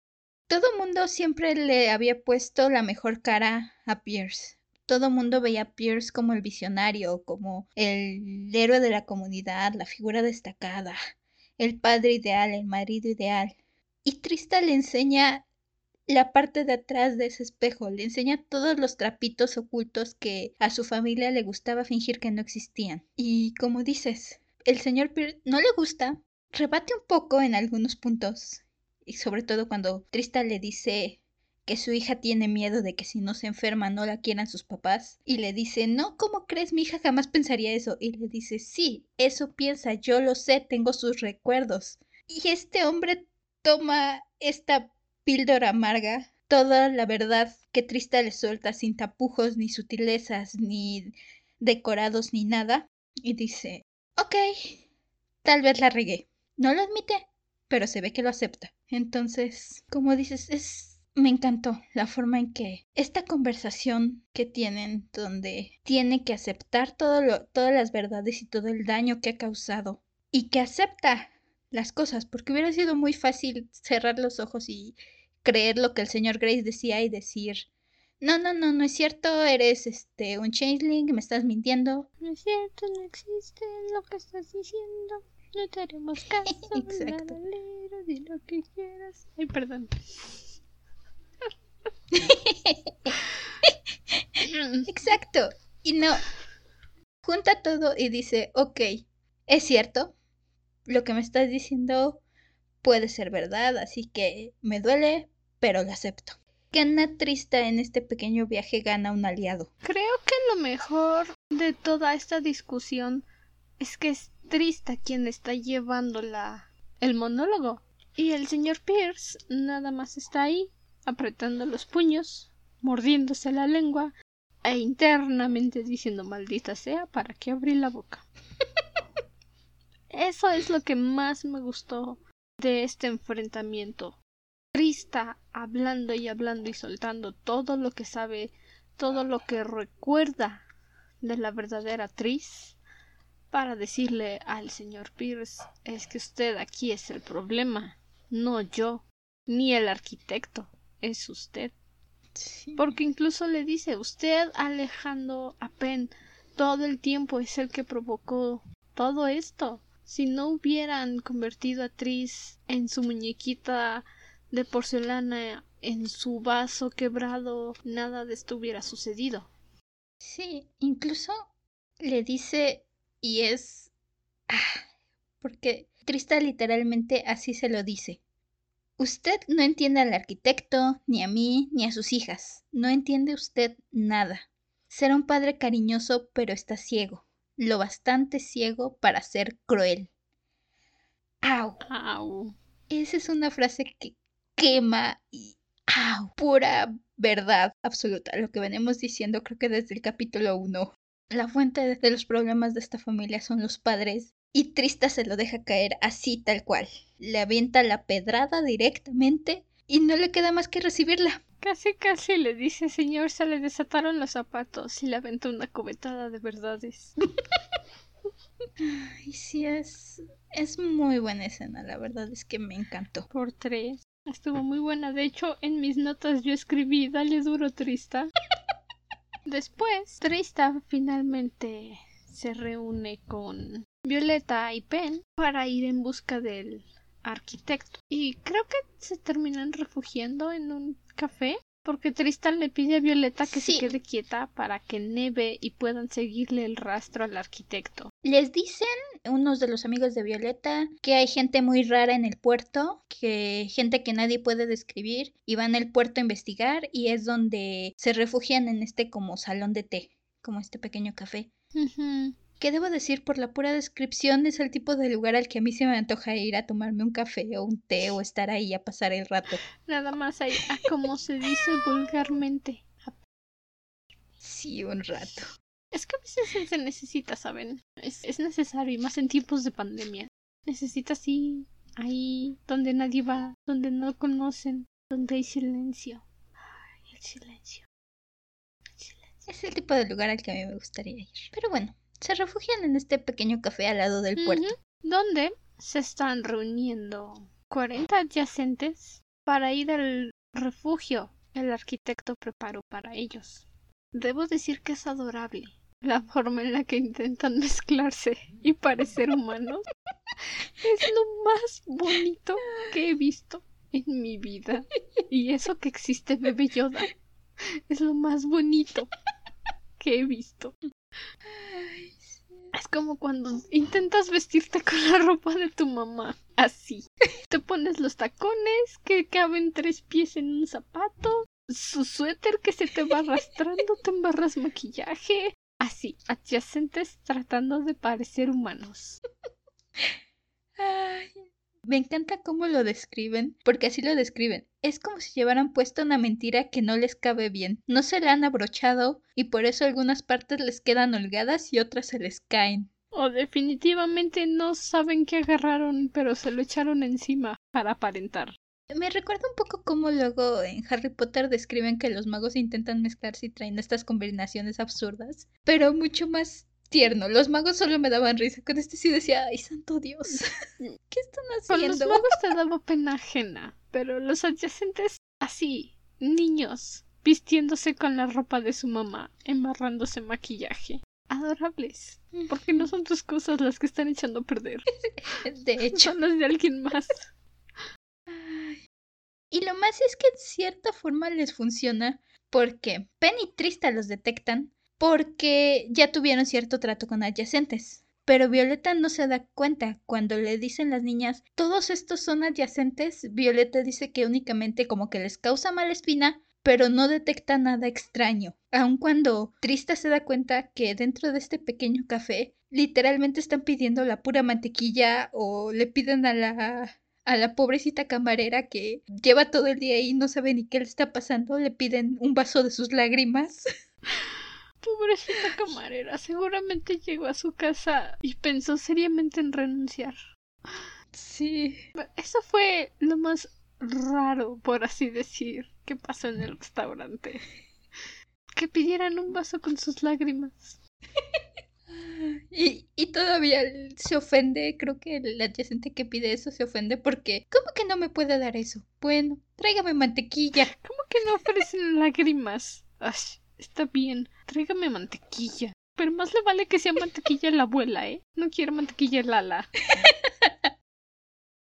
Todo mundo siempre le había puesto la mejor cara a Pierce. Todo mundo veía a Pierce como el visionario, como el héroe de la comunidad, la figura destacada, el padre ideal, el marido ideal. Y Trista le enseña la parte de atrás de ese espejo, le enseña todos los trapitos ocultos que a su familia le gustaba fingir que no existían. Y como dices, el señor Pierce no le gusta, rebate un poco en algunos puntos, y sobre todo cuando Trista le dice que su hija tiene miedo de que si no se enferma no la quieran sus papás. Y le dice, no, ¿cómo crees? Mi hija jamás pensaría eso. Y le dice, sí, eso piensa, yo lo sé, tengo sus recuerdos. Y este hombre toma esta píldora amarga, toda la verdad que Trista le suelta sin tapujos, ni sutilezas, ni decorados, ni nada. Y dice, ok, tal vez la regué. No lo admite, pero se ve que lo acepta. Entonces, como dices, es me encantó la forma en que esta conversación que tienen, donde tiene que aceptar todo lo, todas las verdades y todo el daño que ha causado, y que acepta las cosas, porque hubiera sido muy fácil cerrar los ojos y creer lo que el señor Grace decía y decir, no, no, no, no es cierto, eres este un changeling, me estás mintiendo. No es cierto, no existe lo que estás diciendo. No te haremos caso. Exacto. di lo que quieras. Ay, perdón. Exacto. Y no, junta todo y dice, ok, es cierto, lo que me estás diciendo puede ser verdad, así que me duele, pero lo acepto. Gana Trista en este pequeño viaje gana un aliado. Creo que lo mejor de toda esta discusión es que es Trista quien está llevando la... el monólogo. Y el señor Pierce nada más está ahí apretando los puños, mordiéndose la lengua e internamente diciendo maldita sea para que abrí la boca. Eso es lo que más me gustó de este enfrentamiento. Trista hablando y hablando y soltando todo lo que sabe, todo lo que recuerda de la verdadera Tris para decirle al señor Pierce es que usted aquí es el problema, no yo, ni el arquitecto es usted. Porque incluso le dice, usted alejando a Penn todo el tiempo es el que provocó todo esto. Si no hubieran convertido a Tris en su muñequita de porcelana, en su vaso quebrado, nada de esto hubiera sucedido. Sí, incluso le dice y es... Ah, porque Trista literalmente así se lo dice. Usted no entiende al arquitecto, ni a mí, ni a sus hijas. No entiende usted nada. Será un padre cariñoso, pero está ciego. Lo bastante ciego para ser cruel. ¡Au! ¡Au! Esa es una frase que quema y ¡au! Pura verdad absoluta. Lo que venimos diciendo creo que desde el capítulo 1. La fuente de los problemas de esta familia son los padres y Trista se lo deja caer así tal cual. Le avienta la pedrada directamente y no le queda más que recibirla. Casi casi le dice, señor, se le desataron los zapatos y le aventó una cubetada de verdades. Ay, sí, es, es muy buena escena, la verdad es que me encantó. Por tres. Estuvo muy buena. De hecho, en mis notas yo escribí, dale duro, Trista. Después, Trista finalmente se reúne con Violeta y Pen para ir en busca del arquitecto. Y creo que se terminan refugiando en un café porque Tristan le pide a Violeta que se quede quieta para que Neve y puedan seguirle el rastro al arquitecto. Les dicen unos de los amigos de Violeta que hay gente muy rara en el puerto, que gente que nadie puede describir y van al puerto a investigar y es donde se refugian en este como salón de té, como este pequeño café que debo decir por la pura descripción es el tipo de lugar al que a mí se me antoja ir a tomarme un café o un té o estar ahí a pasar el rato. Nada más ahí, a como se dice vulgarmente. Sí, un rato. Es que a veces se necesita, ¿saben? Es, es necesario, y más en tiempos de pandemia. Necesitas ir ahí donde nadie va, donde no conocen, donde hay silencio. Ay, el silencio. El silencio. Es el tipo de lugar al que a mí me gustaría ir. Pero bueno, se refugian en este pequeño café al lado del puerto. Donde se están reuniendo 40 adyacentes para ir al refugio el arquitecto preparó para ellos. Debo decir que es adorable la forma en la que intentan mezclarse y parecer humanos. Es lo más bonito que he visto en mi vida. Y eso que existe Bebé Yoda es lo más bonito que he visto. Es como cuando intentas vestirte con la ropa de tu mamá. Así. Te pones los tacones que caben tres pies en un zapato. Su suéter que se te va arrastrando, te embarras maquillaje. Así, adyacentes tratando de parecer humanos. Ay, me encanta cómo lo describen, porque así lo describen. Es como si llevaran puesta una mentira que no les cabe bien. No se la han abrochado y por eso algunas partes les quedan holgadas y otras se les caen. O definitivamente no saben qué agarraron, pero se lo echaron encima para aparentar. Me recuerda un poco cómo luego en Harry Potter describen que los magos intentan mezclarse y traen estas combinaciones absurdas, pero mucho más tierno. Los magos solo me daban risa. Con este sí decía, ay, santo Dios, ¿qué están haciendo? Con los magos te daba pena ajena, pero los adyacentes así, niños, vistiéndose con la ropa de su mamá, embarrándose maquillaje. Adorables, porque no son tus cosas las que están echando a perder. De hecho. Son las de alguien más. Y lo más es que en cierta forma les funciona porque Penny y Trista los detectan porque ya tuvieron cierto trato con adyacentes. Pero Violeta no se da cuenta. Cuando le dicen las niñas, todos estos son adyacentes, Violeta dice que únicamente como que les causa mala espina, pero no detecta nada extraño. Aun cuando Trista se da cuenta que dentro de este pequeño café literalmente están pidiendo la pura mantequilla o le piden a la a la pobrecita camarera que lleva todo el día ahí y no sabe ni qué le está pasando, le piden un vaso de sus lágrimas. Pobrecita camarera, seguramente llegó a su casa y pensó seriamente en renunciar. Sí. Eso fue lo más raro, por así decir, que pasó en el restaurante. Que pidieran un vaso con sus lágrimas. Y, y todavía se ofende, creo que el adyacente que pide eso se ofende porque, ¿cómo que no me puede dar eso? Bueno, tráigame mantequilla. ¿Cómo que no ofrecen lágrimas? Ay, está bien, tráigame mantequilla. Pero más le vale que sea mantequilla la abuela, ¿eh? No quiero mantequilla Lala.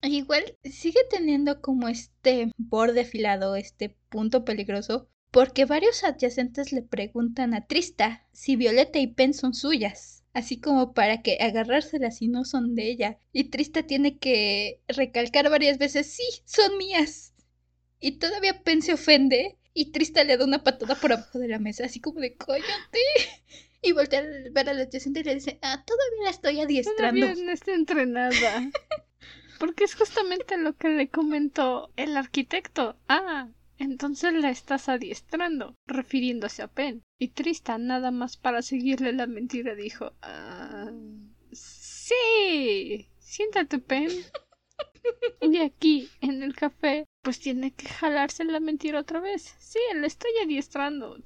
Igual sigue teniendo como este borde afilado, este punto peligroso, porque varios adyacentes le preguntan a Trista si Violeta y Pen son suyas, así como para que agarrárselas si no son de ella. Y Trista tiene que recalcar varias veces, sí, son mías. Y todavía Pen se ofende y Trista le da una patada por abajo de la mesa, así como de cállate. Y voltea a ver al adyacente y le dice, ah, todavía la estoy adiestrando. Todavía no está entrenada. Porque es justamente lo que le comentó el arquitecto. Ah, entonces la estás adiestrando, refiriéndose a Pen. Y Tristan, nada más para seguirle la mentira, dijo ah, Sí. Siéntate, Pen. Y aquí, en el café, pues tiene que jalarse la mentira otra vez. Sí, la estoy adiestrando.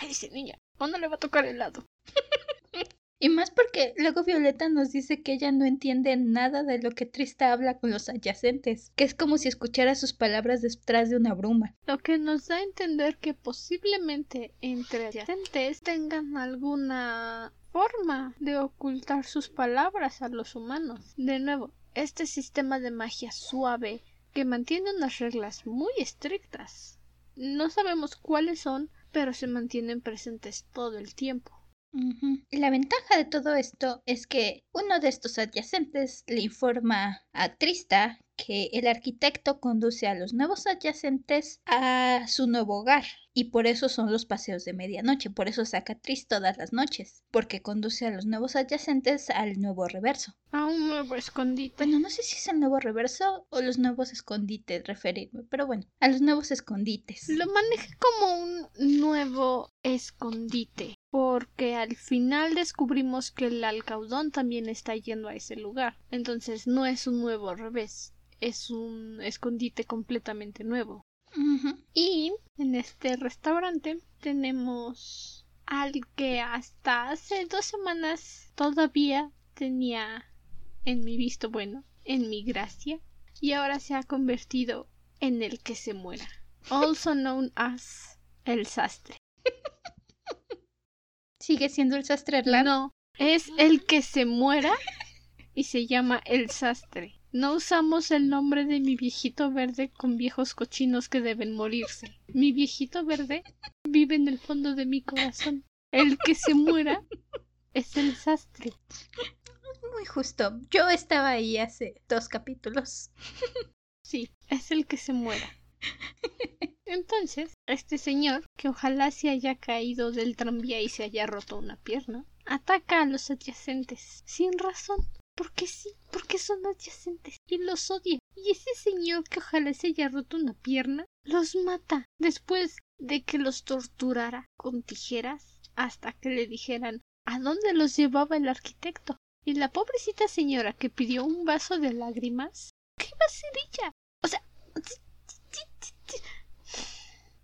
dice niña, ¿o no le va a tocar helado? Y más porque luego Violeta nos dice que ella no entiende nada de lo que Trista habla con los adyacentes, que es como si escuchara sus palabras detrás de una bruma. Lo que nos da a entender que posiblemente entre adyacentes tengan alguna forma de ocultar sus palabras a los humanos. De nuevo, este sistema de magia suave que mantiene unas reglas muy estrictas. No sabemos cuáles son, pero se mantienen presentes todo el tiempo. La ventaja de todo esto es que uno de estos adyacentes le informa a Trista que el arquitecto conduce a los nuevos adyacentes a su nuevo hogar y por eso son los paseos de medianoche, por eso saca Tris todas las noches, porque conduce a los nuevos adyacentes al nuevo reverso. A un nuevo escondite. Bueno, no sé si es el nuevo reverso o los nuevos escondites referirme, pero bueno, a los nuevos escondites. Lo maneja como un nuevo escondite, porque al final descubrimos que el alcaudón también está yendo a ese lugar, entonces no es un nuevo revés es un escondite completamente nuevo. Y en este restaurante tenemos al que hasta hace dos semanas todavía tenía en mi visto bueno, en mi gracia, y ahora se ha convertido en el que se muera. also known as el sastre. ¿Sigue siendo el sastre Erland? No, es el que se muera y se llama el sastre. No usamos el nombre de mi viejito verde con viejos cochinos que deben morirse. Mi viejito verde vive en el fondo de mi corazón. El que se muera es el sastre. Muy justo. Yo estaba ahí hace dos capítulos. Sí, es el que se muera. Entonces, este señor, que ojalá se haya caído del tranvía y se haya roto una pierna, ataca a los adyacentes, sin razón. Porque sí, porque son adyacentes y los odia. Y ese señor que ojalá se haya roto una pierna, los mata después de que los torturara con tijeras hasta que le dijeran a dónde los llevaba el arquitecto. Y la pobrecita señora que pidió un vaso de lágrimas, ¿qué iba a ser ella? O sea,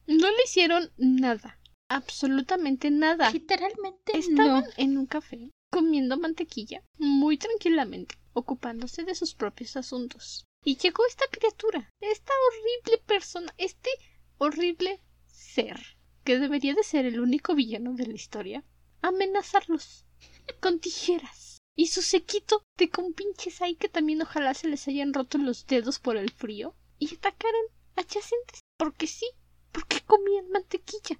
no le hicieron nada, absolutamente nada. Literalmente Estaban no. en un café, comiendo mantequilla, muy tranquilamente, ocupándose de sus propios asuntos. Y llegó esta criatura, esta horrible persona, este horrible ser, que debería de ser el único villano de la historia, amenazarlos con tijeras. Y su sequito de compinches ahí que también ojalá se les hayan roto los dedos por el frío. Y atacaron adyacentes. Porque sí, porque comían mantequilla.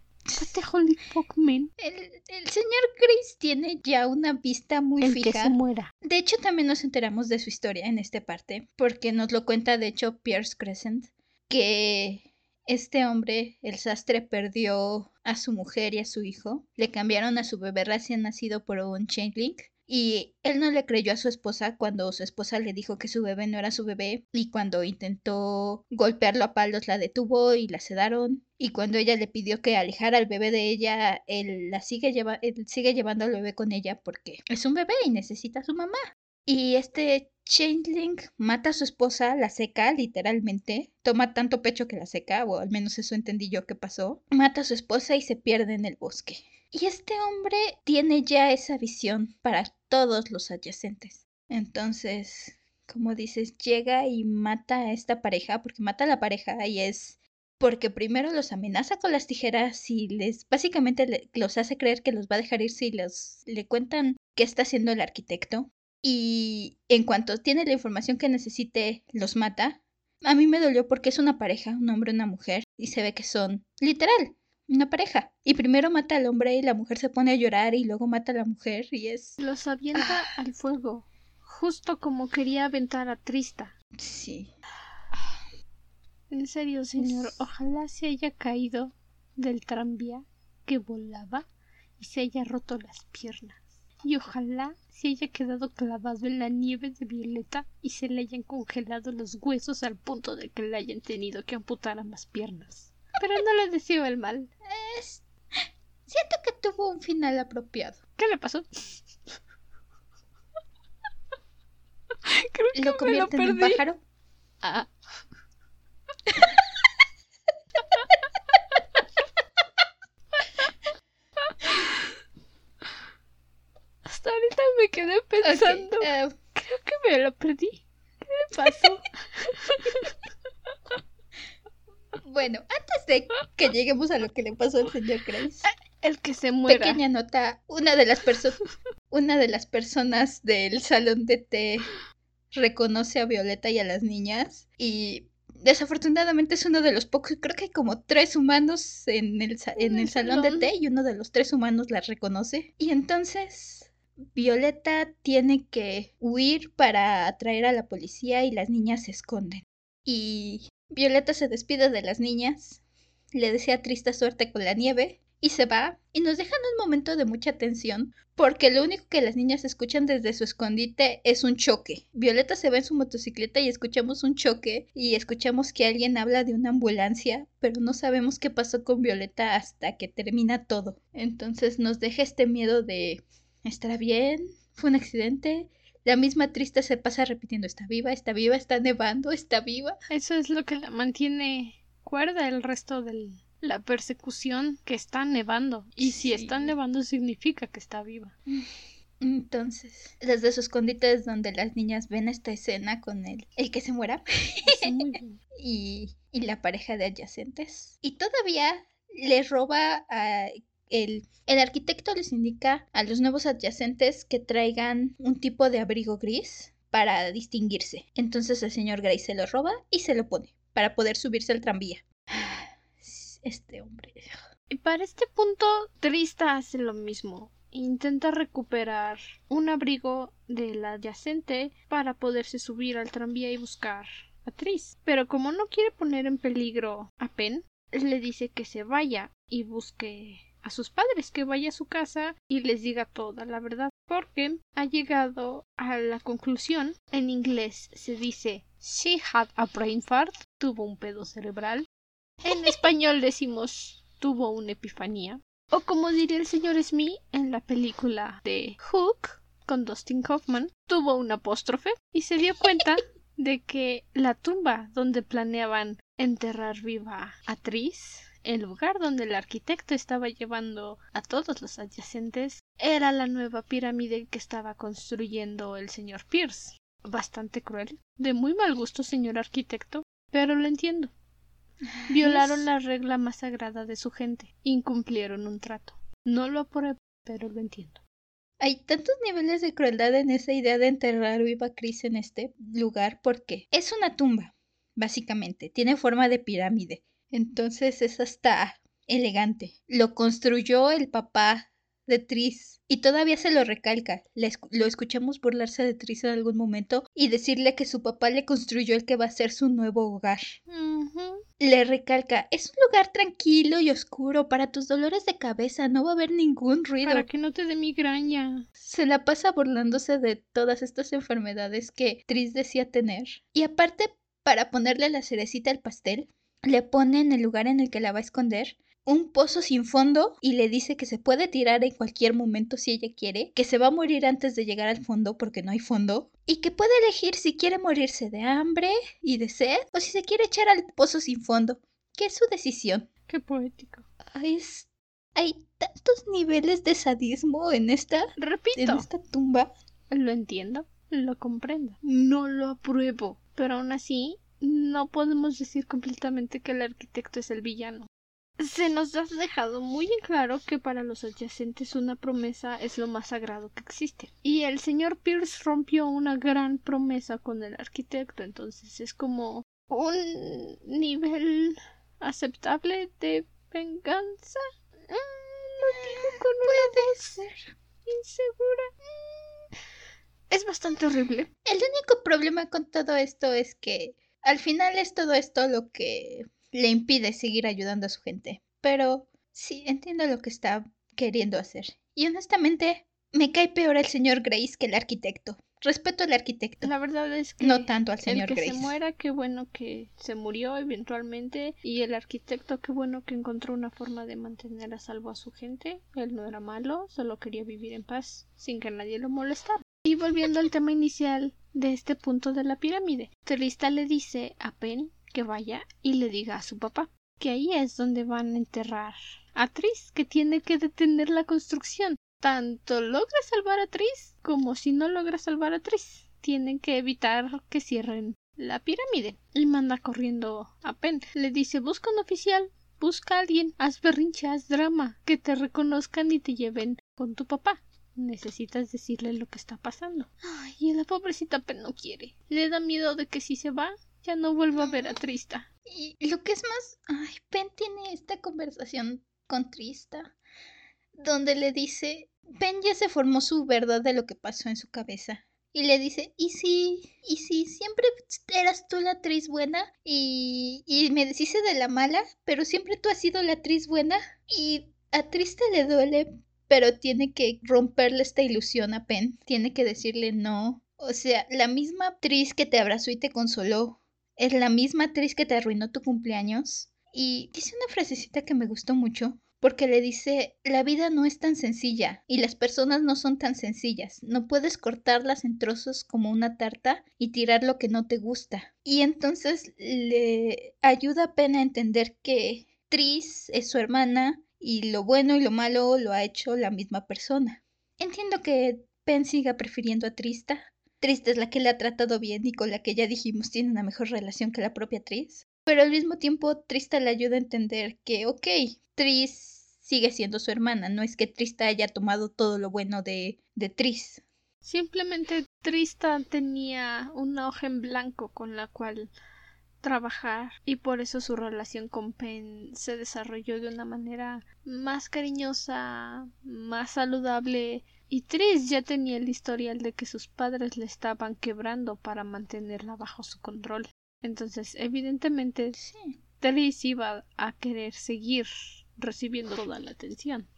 The holy man. El, el señor Chris tiene ya una vista muy El que fija. se muera. De hecho, también nos enteramos de su historia en esta parte, porque nos lo cuenta, de hecho, Pierce Crescent, que este hombre, el sastre, perdió a su mujer y a su hijo. Le cambiaron a su bebé recién nacido por un changeling. Y él no le creyó a su esposa cuando su esposa le dijo que su bebé no era su bebé. Y cuando intentó golpearlo a palos la detuvo y la sedaron. Y cuando ella le pidió que alejara al bebé de ella, él la sigue, lleva él sigue llevando al bebé con ella porque es un bebé y necesita a su mamá. Y este Changeling mata a su esposa, la seca, literalmente. Toma tanto pecho que la seca, o al menos eso entendí yo que pasó. Mata a su esposa y se pierde en el bosque. Y este hombre tiene ya esa visión para todos los adyacentes. Entonces, como dices, llega y mata a esta pareja, porque mata a la pareja y es porque primero los amenaza con las tijeras y les básicamente los hace creer que los va a dejar ir si los le cuentan qué está haciendo el arquitecto y en cuanto tiene la información que necesite los mata. A mí me dolió porque es una pareja, un hombre y una mujer y se ve que son literal una pareja. Y primero mata al hombre y la mujer se pone a llorar y luego mata a la mujer y es Los avienta al fuego, justo como quería aventar a Trista. sí. En serio, señor, Es- ojalá se haya caído del tranvía que volaba y se haya roto las piernas. Y ojalá se haya quedado clavado en la nieve de Violeta y se le hayan congelado los huesos al punto de que le hayan tenido que amputar ambas piernas. Pero no le deseo el mal. Es siento que tuvo un final apropiado. ¿Qué le pasó? Creo que Lo me convierte en un perdí. pájaro. Ah. Hasta ahorita me quedé pensando. Eh, Creo que me lo perdí. ¿Qué le pasó? bueno, antes de que lleguemos a lo que le pasó al señor Grace, El que se muera. pequeña nota, una de las personas una de las personas del salón de té reconoce a Violeta y a las niñas y desafortunadamente es uno de los pocos, creo que hay como tres humanos en el, en el salón de té y uno de los tres humanos las reconoce y entonces Violeta tiene que huir para atraer a la policía y las niñas se esconden. Y Violeta se despide de las niñas, le desea triste suerte con la nieve y se va y nos dejan un momento de mucha tensión porque lo único que las niñas escuchan desde su escondite es un choque. Violeta se va en su motocicleta y escuchamos un choque y escuchamos que alguien habla de una ambulancia, pero no sabemos qué pasó con Violeta hasta que termina todo. Entonces nos deja este miedo de ¿estará bien? ¿Fue un accidente? La misma triste se pasa repitiendo está viva, está viva, está nevando, está viva. Eso es lo que la mantiene cuerda el resto de la persecución que está nevando. Y si está nevando significa que está viva. Entonces, desde su escondite es donde las niñas ven esta escena con el, el que se muera y, y la pareja de adyacentes. Y todavía le roba a el, arquitecto les indica a los nuevos adyacentes que traigan un tipo de abrigo gris para distinguirse. Entonces el señor Gray se lo roba y se lo pone para poder subirse al tranvía. Este hombre. Y para este punto, Trista hace lo mismo. Intenta recuperar un abrigo del adyacente para poderse subir al tranvía y buscar a Tris. Pero como no quiere poner en peligro a Pen, le dice que se vaya y busque a sus padres, que vaya a su casa y les diga toda la verdad, porque ha llegado a la conclusión, en inglés se dice she had a brain fart, tuvo un pedo cerebral, en español decimos tuvo una epifanía, o como diría el señor Smith en la película de Hook con Dustin Hoffman, tuvo un apóstrofe y se dio cuenta de que la tumba donde planeaban enterrar viva a Tris el lugar donde el arquitecto estaba llevando a todos los adyacentes era la nueva pirámide que estaba construyendo el señor Pierce. Bastante cruel, de muy mal gusto, señor arquitecto, pero lo entiendo. Violaron la regla más sagrada de su gente, incumplieron un trato. No lo apruebo, pero lo entiendo. Hay tantos niveles de crueldad en esa idea de enterrar viva Cris en este lugar porque es una tumba, básicamente, tiene forma de pirámide entonces es hasta elegante. Lo construyó el papá de Tris y todavía se lo recalca. lo escuchamos burlarse de Tris en algún momento y decirle que su papá le construyó el que va a ser su nuevo hogar. Le recalca, es un lugar tranquilo y oscuro para tus dolores de cabeza, no va a haber ningún ruido. Para que no te dé migraña. Se la pasa burlándose de todas estas enfermedades que Tris decía tener. Y aparte, para ponerle la cerecita al pastel, le pone en el lugar en el que la va a esconder un pozo sin fondo y le dice que se puede tirar en cualquier momento si ella quiere, que se va a morir antes de llegar al fondo porque no hay fondo, y que puede elegir si quiere morirse de hambre y de sed o si se quiere echar al pozo sin fondo, que es su decisión. Qué poético. Hay tantos niveles de sadismo en esta, Repito, en esta tumba. Lo entiendo, lo comprendo, no lo apruebo, pero aún así no podemos decir completamente que el arquitecto es el villano. Se nos ha dejado muy en claro que para los adyacentes una promesa es lo más sagrado que existe. Y el señor Pierce rompió una gran promesa con el arquitecto, entonces es como un nivel aceptable de venganza. Mm, lo digo con Puede ser. Insegura. Mm, es bastante horrible. El único problema con todo esto es que al final es todo esto lo que le impide seguir ayudando a su gente. Pero sí, entiendo lo que está queriendo hacer. Y honestamente, me cae peor el señor Grace que el arquitecto. Respeto al arquitecto. La verdad es que no tanto al señor el que Grace. se muera, qué bueno que se murió eventualmente y el arquitecto qué bueno que encontró una forma de mantener a salvo a su gente. Él no era malo, solo quería vivir en paz sin que nadie lo molestara. Y volviendo al tema inicial de este punto de la pirámide, Trista le dice a Pen que vaya y le diga a su papá que ahí es donde van a enterrar a Tris, que tiene que detener la construcción. Tanto logra salvar a Tris como si no logra salvar a Tris. Tienen que evitar que cierren la pirámide. Y manda corriendo a Pen. Le dice busca un oficial, busca a alguien, haz berrinche, haz drama, que te reconozcan y te lleven con tu papá necesitas decirle lo que está pasando. Ay, y la pobrecita Pen no quiere. Le da miedo de que si se va, ya no vuelva a ver a Trista. Y lo que es más, ay, Pen tiene esta conversación con Trista, donde le dice, Pen ya se formó su verdad de lo que pasó en su cabeza. Y le dice, ¿y si, y si siempre eras tú la actriz buena? Y, y me deshice de la mala, pero siempre tú has sido la actriz buena. Y a Trista le duele pero tiene que romperle esta ilusión a Pen, tiene que decirle no. O sea, la misma actriz que te abrazó y te consoló, es la misma actriz que te arruinó tu cumpleaños. Y dice una frasecita que me gustó mucho, porque le dice, la vida no es tan sencilla y las personas no son tan sencillas. No puedes cortarlas en trozos como una tarta y tirar lo que no te gusta. Y entonces le ayuda a Pen a entender que Tris es su hermana y lo bueno y lo malo lo ha hecho la misma persona. Entiendo que Pen siga prefiriendo a Trista. Trista es la que le ha tratado bien y con la que ya dijimos tiene una mejor relación que la propia Tris. Pero al mismo tiempo Trista le ayuda a entender que, ok, Tris sigue siendo su hermana, no es que Trista haya tomado todo lo bueno de, de Tris. Simplemente Trista tenía una hoja en blanco con la cual trabajar y por eso su relación con Pen se desarrolló de una manera más cariñosa, más saludable y Tris ya tenía el historial de que sus padres le estaban quebrando para mantenerla bajo su control. Entonces, evidentemente, Tris iba a querer seguir recibiendo toda la atención.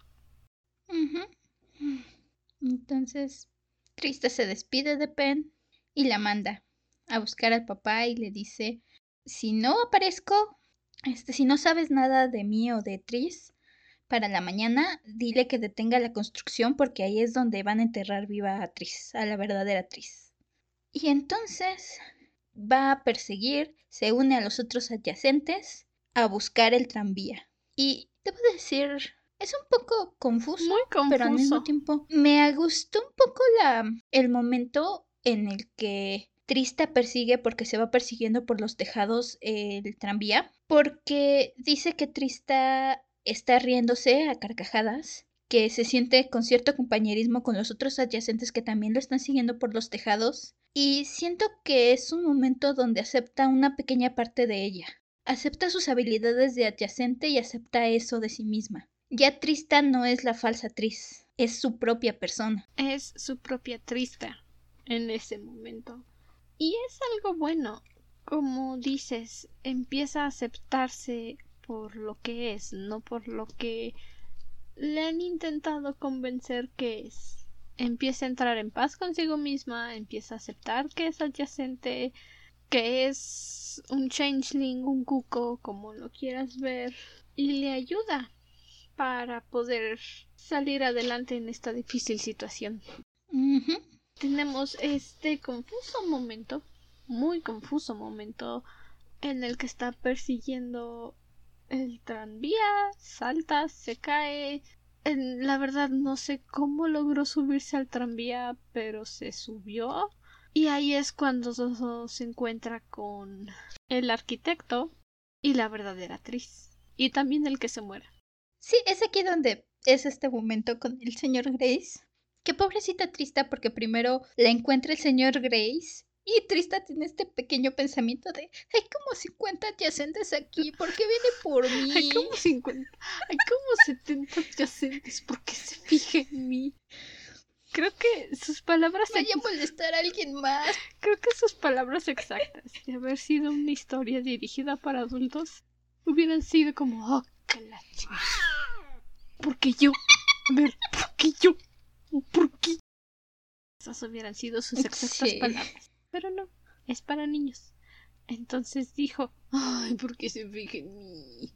Entonces, Trista se despide de Pen y la manda a buscar al papá y le dice si no aparezco, este, si no sabes nada de mí o de Tris, para la mañana dile que detenga la construcción porque ahí es donde van a enterrar viva a Tris, a la verdadera Tris. Y entonces va a perseguir, se une a los otros adyacentes a buscar el tranvía. Y debo decir, es un poco confuso, Muy confuso. pero al mismo tiempo me gustó un poco la, el momento en el que Trista persigue porque se va persiguiendo por los tejados el tranvía, porque dice que Trista está riéndose a carcajadas, que se siente con cierto compañerismo con los otros adyacentes que también lo están siguiendo por los tejados, y siento que es un momento donde acepta una pequeña parte de ella. Acepta sus habilidades de adyacente y acepta eso de sí misma. Ya Trista no es la falsa Tris, es su propia persona. Es su propia Trista en ese momento. Y es algo bueno. Como dices, empieza a aceptarse por lo que es, no por lo que le han intentado convencer que es. Empieza a entrar en paz consigo misma, empieza a aceptar que es adyacente, que es un changeling, un cuco, como lo quieras ver, y le ayuda para poder salir adelante en esta difícil situación tenemos este confuso momento, muy confuso momento, en el que está persiguiendo el tranvía, salta, se cae. la verdad no sé cómo logró subirse al tranvía, pero se subió. Y ahí es cuando se encuentra con el arquitecto y la verdadera actriz. Y también el que se muera. Sí, es aquí donde es este momento con el señor Grace. Qué pobrecita Trista porque primero la encuentra el señor Grace y Trista tiene este pequeño pensamiento de hay como 50 adyacentes aquí, ¿por qué viene por mí? Hay como 50, hay como 70 adyacentes, ¿por qué se fija en mí? Creo que sus palabras... Vaya a molestar a alguien más. Creo que sus palabras exactas de haber sido una historia dirigida para adultos hubieran sido como, oh, qué la Porque yo, a ver, porque yo ¿Por qué? Esas hubieran sido sus exactas palabras. Pero no, es para niños. Entonces dijo, ay, ¿por qué se fija en mí?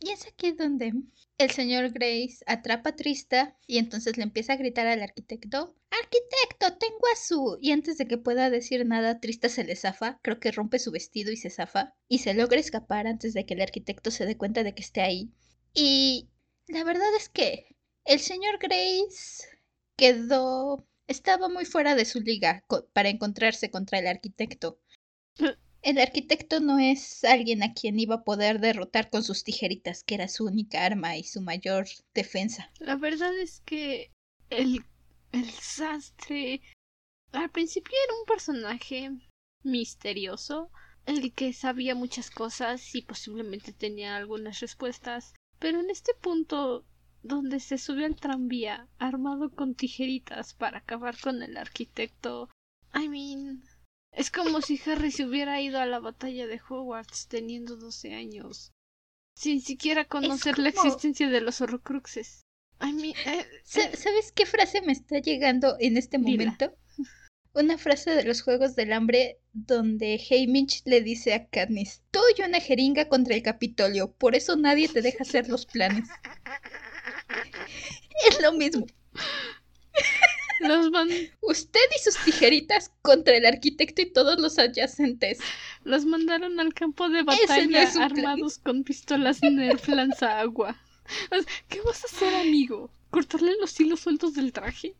Y es aquí donde el señor Grace atrapa a Trista y entonces le empieza a gritar al arquitecto, Arquitecto, tengo a su... Y antes de que pueda decir nada, Trista se le zafa, creo que rompe su vestido y se zafa, y se logra escapar antes de que el arquitecto se dé cuenta de que esté ahí. Y la verdad es que el señor Grace quedó... estaba muy fuera de su liga para encontrarse contra el arquitecto. El arquitecto no es alguien a quien iba a poder derrotar con sus tijeritas, que era su única arma y su mayor defensa. La verdad es que el, el sastre al principio era un personaje misterioso, el que sabía muchas cosas y posiblemente tenía algunas respuestas, pero en este punto donde se sube al tranvía armado con tijeritas para acabar con el arquitecto. I mean, es como si Harry se hubiera ido a la batalla de Hogwarts teniendo 12 años, sin siquiera conocer la existencia de los horrocruxes. I mean, eh, eh, ¿Sabes qué frase me está llegando en este momento? Una frase de los Juegos del Hambre donde Haymitch le dice a Katniss, tú y una jeringa contra el Capitolio, por eso nadie te deja hacer los planes. Es lo mismo. Los Usted y sus tijeritas contra el arquitecto y todos los adyacentes. Los mandaron al campo de batalla armados con pistolas Nerf lanza agua. ¿Qué vas a hacer, amigo? ¿Cortarle los hilos sueltos del traje?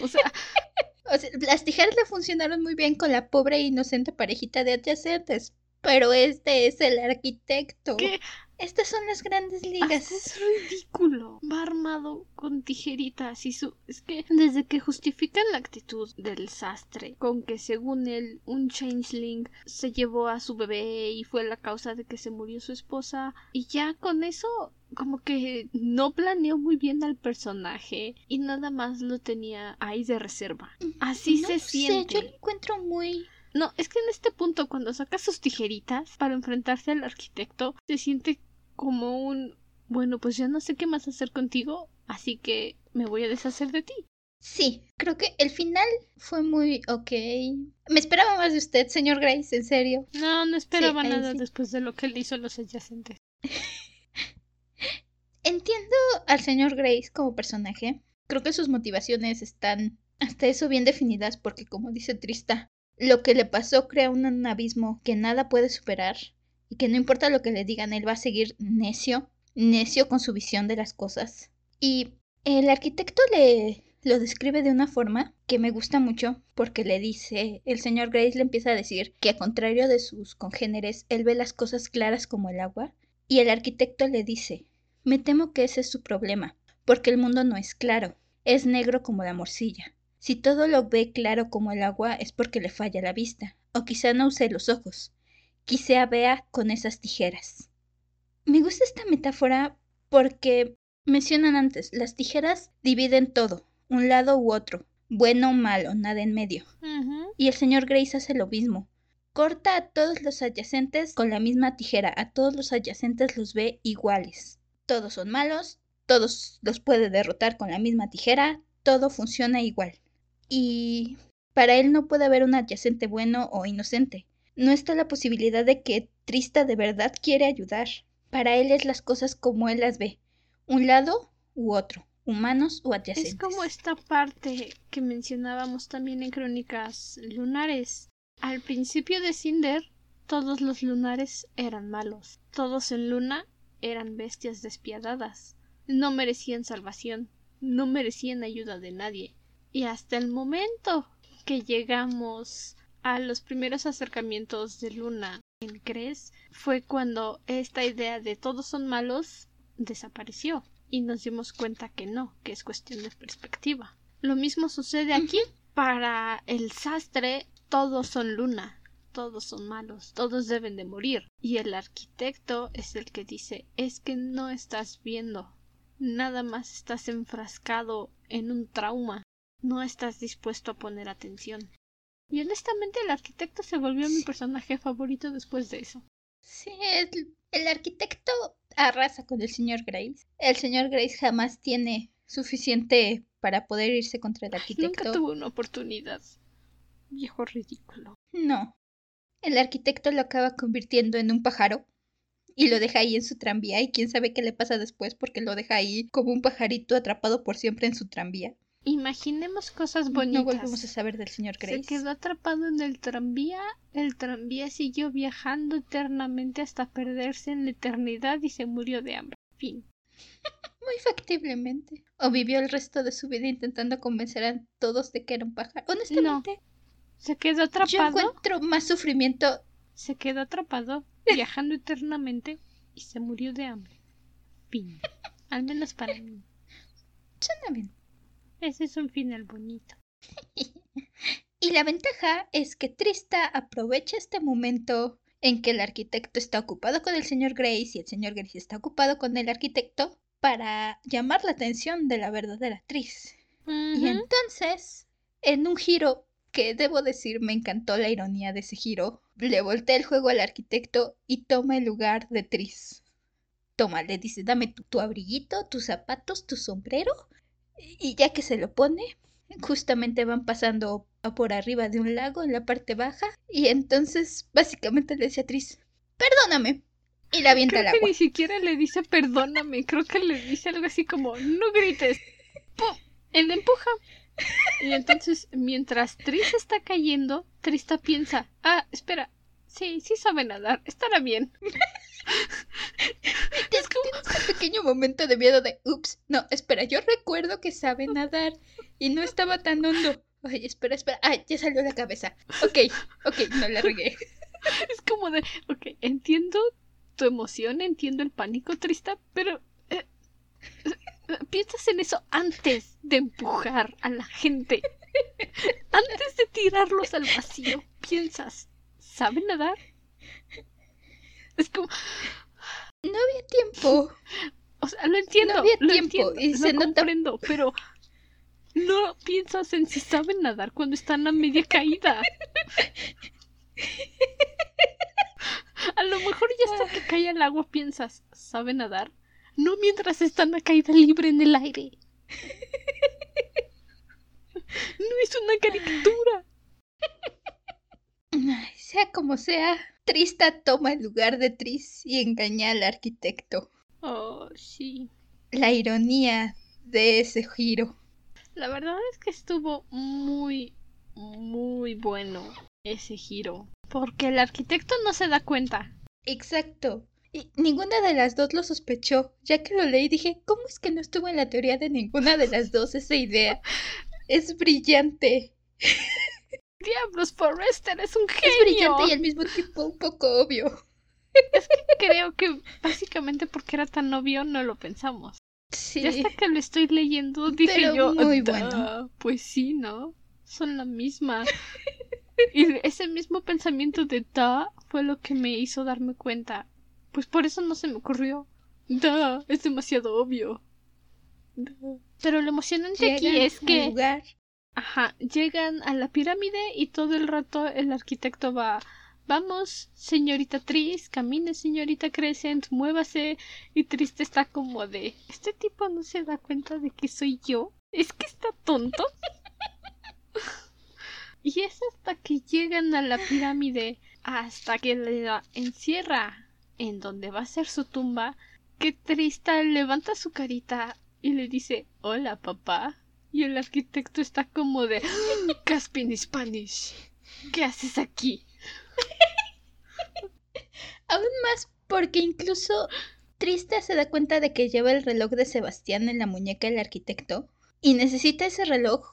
O sea, O sea, las tijeras le funcionaron muy bien con la pobre e inocente parejita de adyacentes. Pero este es el arquitecto. ¿Qué? Estas son las grandes ligas. hasta es ridículo. Va armado con tijeritas y su... Es que desde que justifican la actitud del sastre con que según él un changeling se llevó a su bebé y fue la causa de que se murió su esposa y ya con eso como que no planeó muy bien al personaje y nada más lo tenía ahí de reserva. Así no se sé, siente. yo lo encuentro muy... No, es que en este punto, cuando saca sus tijeritas para enfrentarse al arquitecto, se siente como un bueno, pues ya no sé qué más hacer contigo, así que me voy a deshacer de ti. Sí, creo que el final fue muy ok. Me esperaba más de usted, señor Grace, en serio. No, no esperaba nada sí. después de lo que él hizo a los adyacentes. Entiendo al señor Grace como personaje. Creo que sus motivaciones están hasta eso bien definidas porque, como dice Trista, lo que le pasó crea un abismo que nada puede superar y que no importa lo que le digan, él va a seguir necio, necio con su visión de las cosas. Y el arquitecto le lo describe de una forma que me gusta mucho porque le dice, el señor Grace le empieza a decir que a contrario de sus congéneres, él ve las cosas claras como el agua y el arquitecto le dice, me temo que ese es su problema, porque el mundo no es claro, es negro como la morcilla. Si todo lo ve claro como el agua es porque le falla la vista, o quizá no use los ojos, quizá vea con esas tijeras. Me gusta esta metáfora porque mencionan antes, las tijeras dividen todo, un lado u otro, bueno o malo, nada en medio. Y el señor Grace hace lo mismo. Corta a todos los adyacentes con la misma tijera, a todos los adyacentes los ve iguales. Todos son malos, todos los puede derrotar con la misma tijera, todo funciona igual. Y para él no puede haber un adyacente bueno o inocente. No está la posibilidad de que Trista de verdad quiere ayudar. Para él es las cosas como él las ve, un lado u otro, humanos o adyacentes. Es como esta parte que mencionábamos también en Crónicas Lunares. Al principio de Cinder, todos los lunares eran malos. Todos en Luna eran bestias despiadadas. No merecían salvación. No merecían ayuda de nadie. Y hasta el momento que llegamos a los primeros acercamientos de Luna en Cres fue cuando esta idea de todos son malos desapareció y nos dimos cuenta que no, que es cuestión de perspectiva. Lo mismo sucede aquí. Para el sastre todos son luna, todos son malos, todos deben de morir. Y el arquitecto es el que dice es que no estás viendo, nada más estás enfrascado en un trauma, no estás dispuesto a poner atención. Y honestamente el arquitecto se volvió mi personaje favorito después de eso. Sí, el, el arquitecto arrasa con el señor Grace. El señor Grace jamás tiene suficiente para poder irse contra el arquitecto. Nunca tuvo una oportunidad. Viejo ridículo. No. El arquitecto lo acaba convirtiendo en un pájaro y lo deja ahí en su tranvía y quién sabe qué le pasa después porque lo deja ahí como un pajarito atrapado por siempre en su tranvía. Imaginemos cosas bonitas. No volvemos a saber del señor Grace. Se quedó atrapado en el tranvía, el tranvía siguió viajando eternamente hasta perderse en la eternidad y se murió de hambre. Fin. Muy factiblemente. O vivió el resto de su vida intentando convencer a todos de que era un pájaro. Honestamente, Se quedó yo atrapado, encuentro más sufrimiento. se quedó atrapado, viajando eternamente y se murió de hambre. Fin. Al menos para mí. Suena bien. Ese es un final bonito. Y la ventaja es que Trista aprovecha este momento en que el arquitecto está ocupado con el señor Grace y el señor Grace está ocupado con el arquitecto para llamar la atención de la verdadera actriz. Y entonces, en un giro que debo decir me encantó la ironía de ese giro, le voltea el juego al arquitecto y toma el lugar de Tris. Toma, le dice, dame tu, tu abriguito, tus zapatos, tu sombrero. Y ya que se lo pone, justamente van pasando por arriba de un lago en la parte baja. Y entonces, básicamente le dice a Tris, perdóname. Y la avienta Creo al que agua. ni siquiera le dice perdóname, creo que le dice algo así como no grites. ¡Pum! Él le empuja. Y entonces, mientras Tris está cayendo, Trista piensa, ah, espera, sí, sí sabe nadar, estará bien. Es como un pequeño momento de miedo de, ups, no, espera, yo recuerdo que sabe nadar. y no estaba tan hondo. Ay, espera, espera. Ay, ya salió la cabeza. Ok, ok, no la regué. Es como de, ok, entiendo tu emoción, entiendo el pánico, Trista, pero eh, piensas en eso antes de empujar a la gente. Antes de tirarlos al vacío, piensas, ¿saben nadar? Es como... No había tiempo. O sea, lo entiendo. No había lo tiempo, entiendo, y lo se nota- comprendo, pero no piensas en si saben nadar cuando están a media caída. A lo mejor ya hasta que cae al agua piensas, ¿saben nadar? No mientras están a caída libre en el aire. No es una caricatura. Ay, sea como sea, Trista toma el lugar de Tris y engaña al arquitecto. Oh, sí. La ironía de ese giro. La verdad es que estuvo muy, muy bueno ese giro. Porque el arquitecto no se da cuenta. Exacto. Y ninguna de las dos lo sospechó. Ya que lo leí dije, ¿cómo es que no estuvo en la teoría de ninguna de las dos esa idea? Es brillante. Diablos, Forrester es un Es genio. brillante y al mismo tiempo un poco obvio. Creo que básicamente porque era tan obvio no lo pensamos. Sí. Ya hasta que lo estoy leyendo dije Pero yo, muy "Da, bueno". pues sí, ¿no? Son la misma. y ese mismo pensamiento de da fue lo que me hizo darme cuenta. Pues por eso no se me ocurrió. Da, es demasiado obvio. Pero lo emocionante aquí es que lugar. Ajá, llegan a la pirámide y todo el rato el arquitecto va, vamos, señorita Tris, camine, señorita Crescent, muévase. Y Triste está como de, este tipo no se da cuenta de que soy yo. Es que está tonto. y es hasta que llegan a la pirámide, hasta que la encierra en donde va a ser su tumba, que Trista levanta su carita y le dice, hola papá. Y el arquitecto está como de Caspin Spanish. ¿Qué haces aquí? Aún más porque incluso Trista se da cuenta de que lleva el reloj de Sebastián en la muñeca del arquitecto y necesita ese reloj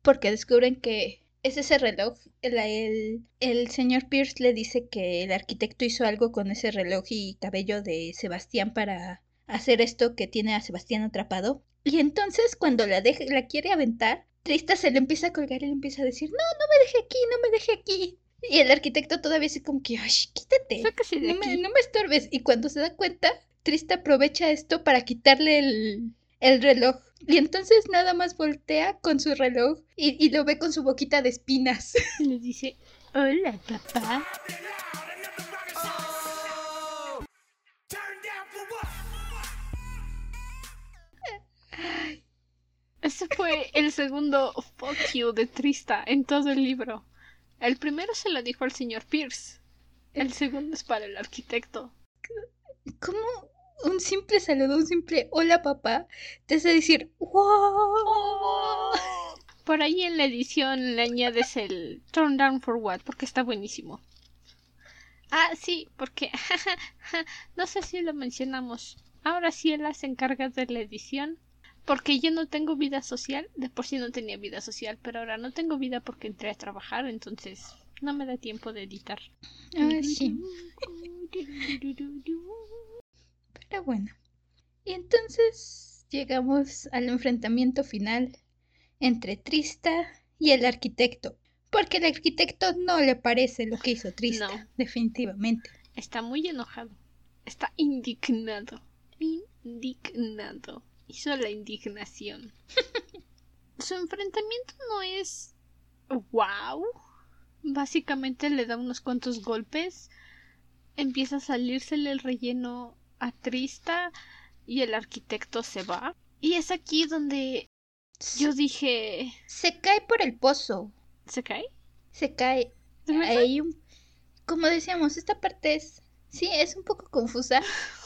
porque descubren que es ese reloj. El, el, el señor Pierce le dice que el arquitecto hizo algo con ese reloj y cabello de Sebastián para hacer esto que tiene a Sebastián atrapado. Y entonces cuando la, deja, la quiere aventar, Trista se le empieza a colgar y le empieza a decir, no, no me deje aquí, no me deje aquí. Y el arquitecto todavía así como que, ay, quítate. De No me, no me estorbes. Y cuando se da cuenta, Trista aprovecha esto para quitarle el, el reloj. Y entonces nada más voltea con su reloj y, y lo ve con su boquita de espinas. Y le dice, hola papá. Ese fue el segundo fuck you de Trista en todo el libro. El primero se lo dijo al señor Pierce. El segundo es para el arquitecto. Como un simple saludo, un simple hola papá, te hace decir wow. Por ahí en la edición le añades el Turn Down for What porque está buenísimo. Ah, sí, porque no sé si lo mencionamos. Ahora sí él se encarga de la edición. Porque yo no tengo vida social. De por sí no tenía vida social, pero ahora no tengo vida porque entré a trabajar, entonces no me da tiempo de editar. Ah, sí. Pero bueno. Y entonces llegamos al enfrentamiento final entre Trista y el arquitecto. Porque el arquitecto no le parece lo que hizo Trista, No. definitivamente. Está muy enojado. Está indignado. Indignado. Hizo la indignación. Su enfrentamiento no es wow. Básicamente le da unos cuantos golpes. Empieza a salírsele el relleno a Trista y el arquitecto se va. Y es aquí donde yo dije... Se cae por el pozo. ¿Se cae? Se cae. Como decíamos, esta parte es... Sí, es un poco confusa.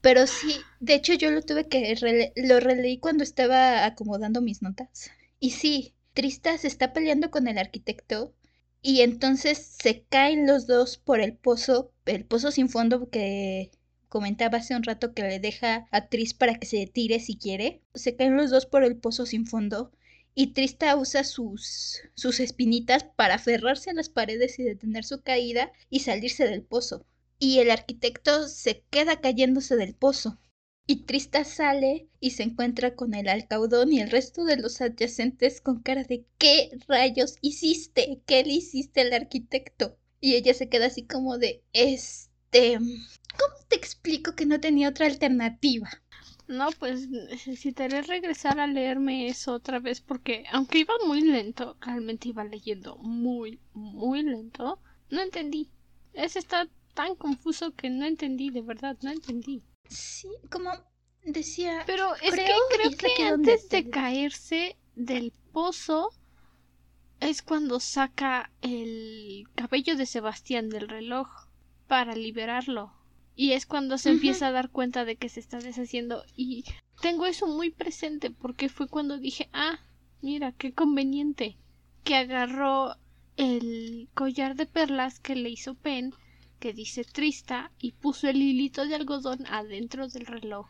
Pero sí, de hecho yo lo tuve que... Lo releí cuando estaba acomodando mis notas. Y sí, Trista se está peleando con el arquitecto. Y entonces se caen los dos por el pozo. El pozo sin fondo que comentaba hace un rato que le deja a Tris para que se tire si quiere. Se caen los dos por el pozo sin fondo. y Trista usa sus, sus espinitas para aferrarse a las paredes y detener su caída y salirse del pozo. Y el arquitecto se queda cayéndose del pozo. Y Trista sale y se encuentra con el alcaudón y el resto de los adyacentes con cara de ¿qué rayos hiciste? ¿Qué le hiciste al arquitecto? Y ella se queda así como de este... ¿Cómo te explico que no tenía otra alternativa? No, pues necesitaré regresar a leerme eso otra vez porque aunque iba muy lento, realmente iba leyendo muy, muy lento, no entendí. Ese está tan confuso que no entendí, de verdad, no entendí. Sí, como decía... Pero es que creo que antes de caerse del pozo es cuando saca el cabello de Sebastián del reloj para liberarlo. Y es cuando se empieza a dar cuenta de que se está deshaciendo. Y tengo eso muy presente porque fue cuando dije, ah, mira, qué conveniente. Que agarró el collar de perlas que le hizo Pen, que dice Trista, y puso el hilito de algodón adentro del reloj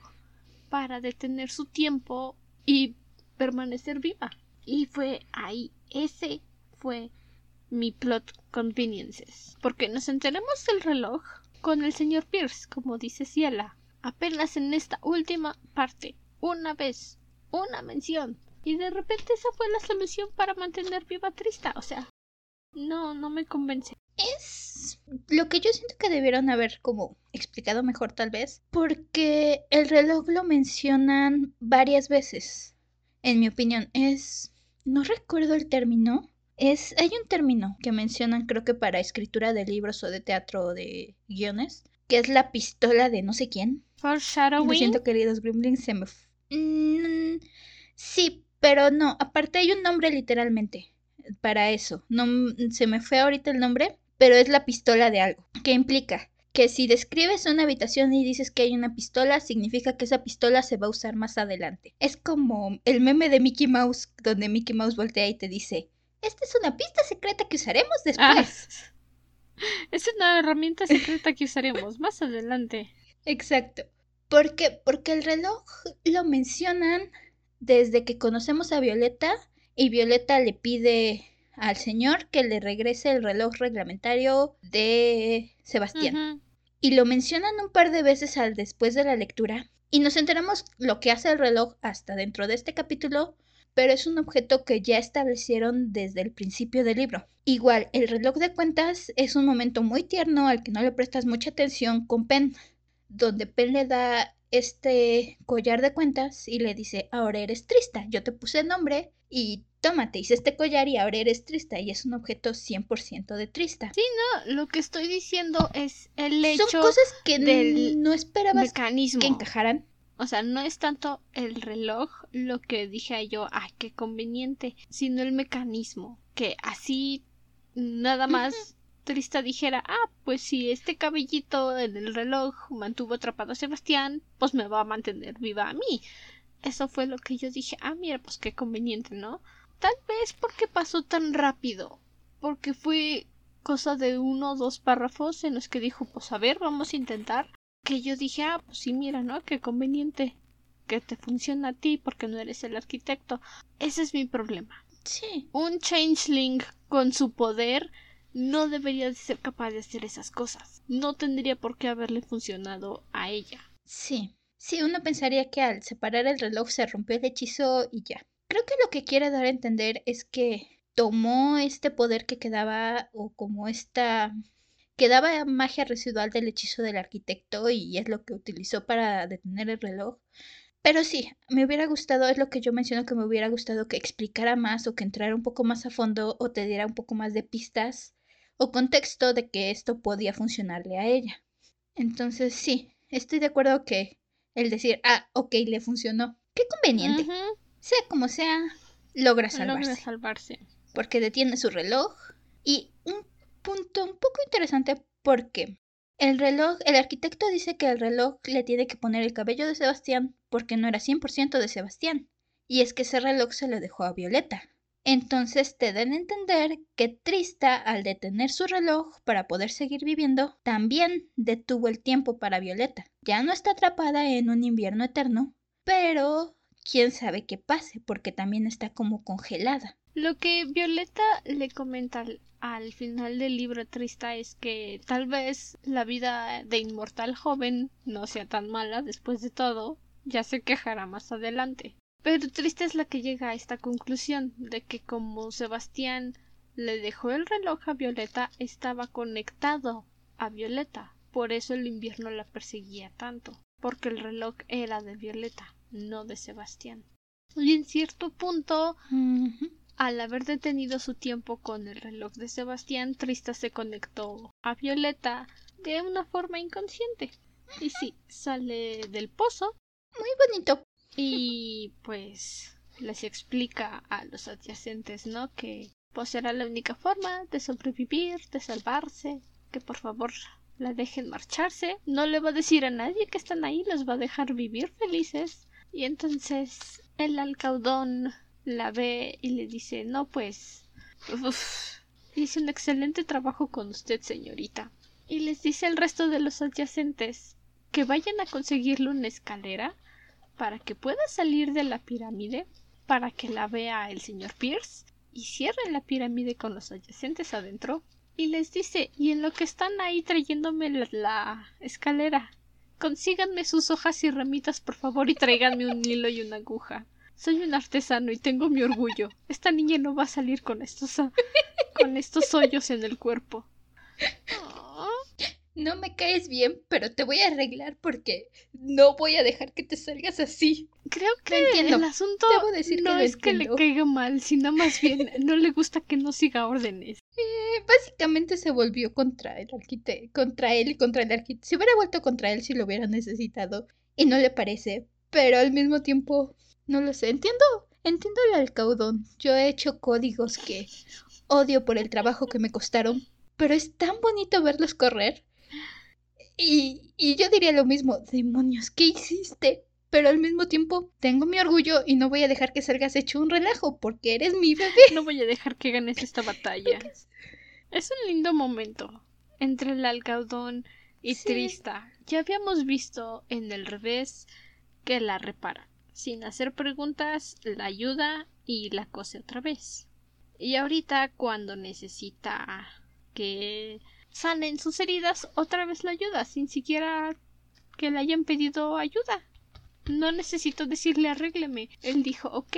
para detener su tiempo y permanecer viva. Y fue ahí, ese fue mi plot conveniences. Porque nos enteramos del reloj con el señor Pierce, como dice Ciela, apenas en esta última parte, una vez, una mención, y de repente esa fue la solución para mantener viva Trista, o sea, no, no me convence. Es lo que yo siento que debieron haber como explicado mejor tal vez, porque el reloj lo mencionan varias veces, en mi opinión, es... no recuerdo el término, es, hay un término que mencionan creo que para escritura de libros o de teatro o de guiones, que es la pistola de no sé quién. Foreshadowing. Lo siento, queridos Gremlins, se me... Mm, sí, pero no, aparte hay un nombre literalmente para eso. No, se me fue ahorita el nombre, pero es la pistola de algo. ¿Qué implica? Que si describes una habitación y dices que hay una pistola, significa que esa pistola se va a usar más adelante. Es como el meme de Mickey Mouse, donde Mickey Mouse voltea y te dice, esta es una pista secreta que usaremos ah, después. es una herramienta secreta que usaremos más adelante. Exacto. ¿Por qué? Porque el reloj lo mencionan desde que conocemos a Violeta y Violeta le pide al señor que le regrese el reloj reglamentario de Sebastián. Y lo mencionan un par de veces al después de la lectura. Y nos enteramos lo que hace el reloj hasta dentro de este capítulo pero es un objeto que ya establecieron desde el principio del libro. Igual, el reloj de cuentas es un momento muy tierno al que no le prestas mucha atención con Pen, donde Pen le da este collar de cuentas y le dice, ahora eres trista, yo te puse el nombre y tómate, hice este collar y ahora eres trista y es un objeto 100% de trista. Sí, no, lo que estoy diciendo es el hecho Son cosas que no esperabas mecanismo. que encajaran. O sea, no es tanto el reloj lo que dije yo, ay, qué conveniente, sino el mecanismo, que así nada más Dijera, ah, pues si este cabellito en el reloj mantuvo atrapado a Sebastián, pues me va a mantener viva a mí. Eso fue lo que yo dije, ah, mira, pues qué conveniente, ¿no? Tal vez porque pasó tan rápido, porque fue cosa de uno o dos párrafos en los que dijo, pues a ver, vamos a intentar que yo dije, ah, pues sí, mira, ¿no? Qué conveniente que te funciona a ti porque no eres el arquitecto. Ese es mi problema. Sí. Un changeling con su poder no debería de ser capaz de hacer esas cosas. No tendría por qué haberle funcionado a ella. Sí. Sí, uno pensaría que al separar el reloj se rompió el hechizo y ya. Creo que lo que quiere dar a entender es que tomó este poder que quedaba o como esta Quedaba magia residual del hechizo del arquitecto y es lo que utilizó para detener el reloj. Pero sí, me hubiera gustado, es lo que yo menciono que me hubiera gustado que explicara más o que entrara un poco más a fondo o te diera un poco más de pistas o contexto de que esto podía funcionarle a ella. Entonces sí, estoy de acuerdo que el decir, ah, ok, le funcionó. Qué conveniente. Sea como sea, logra salvarse. Logra salvarse. Porque detiene su reloj y un punto un poco interesante porque el reloj, el arquitecto dice que el reloj le tiene que poner el cabello de Sebastián porque no era 100% de Sebastián. Y es que ese reloj se lo dejó a Violeta. Entonces te dan a entender que Trista, al detener su reloj para poder seguir viviendo, también detuvo el tiempo para Violeta. Ya no está atrapada en un invierno eterno, pero quién sabe qué pase, porque también está como congelada. Lo que Violeta le comenta al, final del libro Trista es que tal vez la vida de inmortal joven no sea tan mala después de todo, ya se quejará más adelante. Pero Trista es la que llega a esta conclusión de que como Sebastián le dejó el reloj a Violeta, estaba conectado a Violeta. Por eso el invierno la perseguía tanto, porque el reloj era de Violeta, no de Sebastián. Y en cierto punto, al haber detenido su tiempo con el reloj de Sebastián, Trista se conectó a Violeta de una forma inconsciente. Y sí, sale del pozo. Muy bonito. Y pues les explica a los adyacentes, ¿no? Que pues era la única forma de sobrevivir, de salvarse, que por favor la dejen marcharse. No le va a decir a nadie que están ahí, los va a dejar vivir felices. Y entonces el alcaudón la ve y le dice no pues hice un excelente trabajo con usted señorita y les dice al resto de los adyacentes que vayan a conseguirle una escalera para que pueda salir de la pirámide para que la vea el señor Pierce y cierre la pirámide con los adyacentes adentro y les dice y en lo que están ahí trayéndome la, la escalera consíganme sus hojas y ramitas por favor y tráiganme un hilo y una aguja soy un artesano y tengo mi orgullo. Esta niña no va a salir con estos con estos hoyos en el cuerpo. No me caes bien, pero te voy a arreglar porque no voy a dejar que te salgas así. Creo que el asunto no es que le caiga mal, sino más bien no le gusta que no siga órdenes. Eh, básicamente se volvió contra el arquitecto, contra él y contra el arquitecto. Se hubiera vuelto contra él si lo hubiera necesitado y no le parece, pero al mismo tiempo no lo sé. Entiendo, entiendo el alcaudón. Yo he hecho códigos que odio por el trabajo que me costaron, pero es tan bonito verlos correr. Y, y yo diría lo mismo, demonios, ¿qué hiciste? Pero al mismo tiempo tengo mi orgullo y no voy a dejar que salgas hecho un relajo porque eres mi bebé. No voy a dejar que ganes esta batalla. es un lindo momento entre el alcaudón y Trista. Ya habíamos visto en el revés que la repara sin hacer preguntas, la ayuda y la cose otra vez. Y ahorita cuando necesita que sanen sus heridas, otra vez la ayuda, sin siquiera que le hayan pedido ayuda. No necesito decirle arrégleme. Él dijo, ok,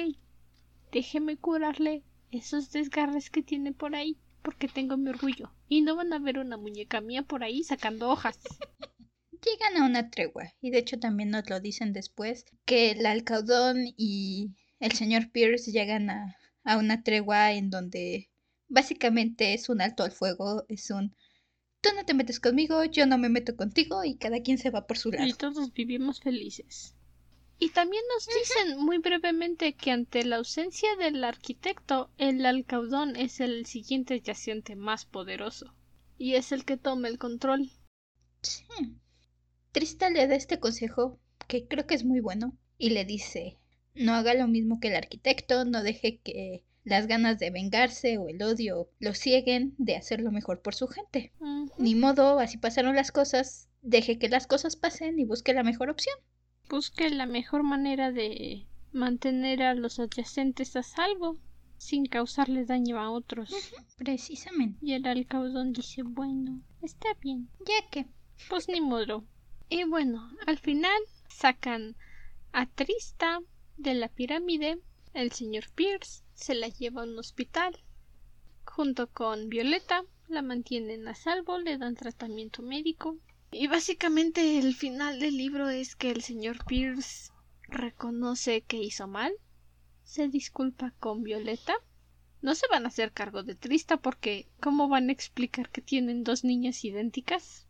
déjeme curarle esos desgarres que tiene por ahí, porque tengo mi orgullo. Y no van a ver una muñeca mía por ahí sacando hojas. llegan a una tregua y de hecho también nos lo dicen después que el alcaudón y el señor Pierce llegan a, a una tregua en donde básicamente es un alto al fuego, es un tú no te metes conmigo, yo no me meto contigo y cada quien se va por su lado. Y todos vivimos felices. Y también nos dicen muy brevemente que ante la ausencia del arquitecto, el alcaudón es el siguiente yaciente más poderoso. Y es el que toma el control. Sí. Trista le da este consejo, que creo que es muy bueno, y le dice no haga lo mismo que el arquitecto, no deje que las ganas de vengarse o el odio lo cieguen de hacer lo mejor por su gente. Ni modo, así pasaron las cosas, deje que las cosas pasen y busque la mejor opción. Busque la mejor manera de mantener a los adyacentes a salvo sin causarle daño a otros. precisamente. Y el alcaudón dice, bueno, está bien. Ya que. Pues ni modo. Y bueno, al final sacan a Trista de la pirámide. El señor Pierce se la lleva a un hospital. Junto con Violeta la mantienen a salvo, le dan tratamiento médico. Y básicamente el final del libro es que el señor Pierce reconoce que hizo mal, se disculpa con Violeta. No se van a hacer cargo de Trista porque ¿cómo van a explicar que tienen dos niñas idénticas?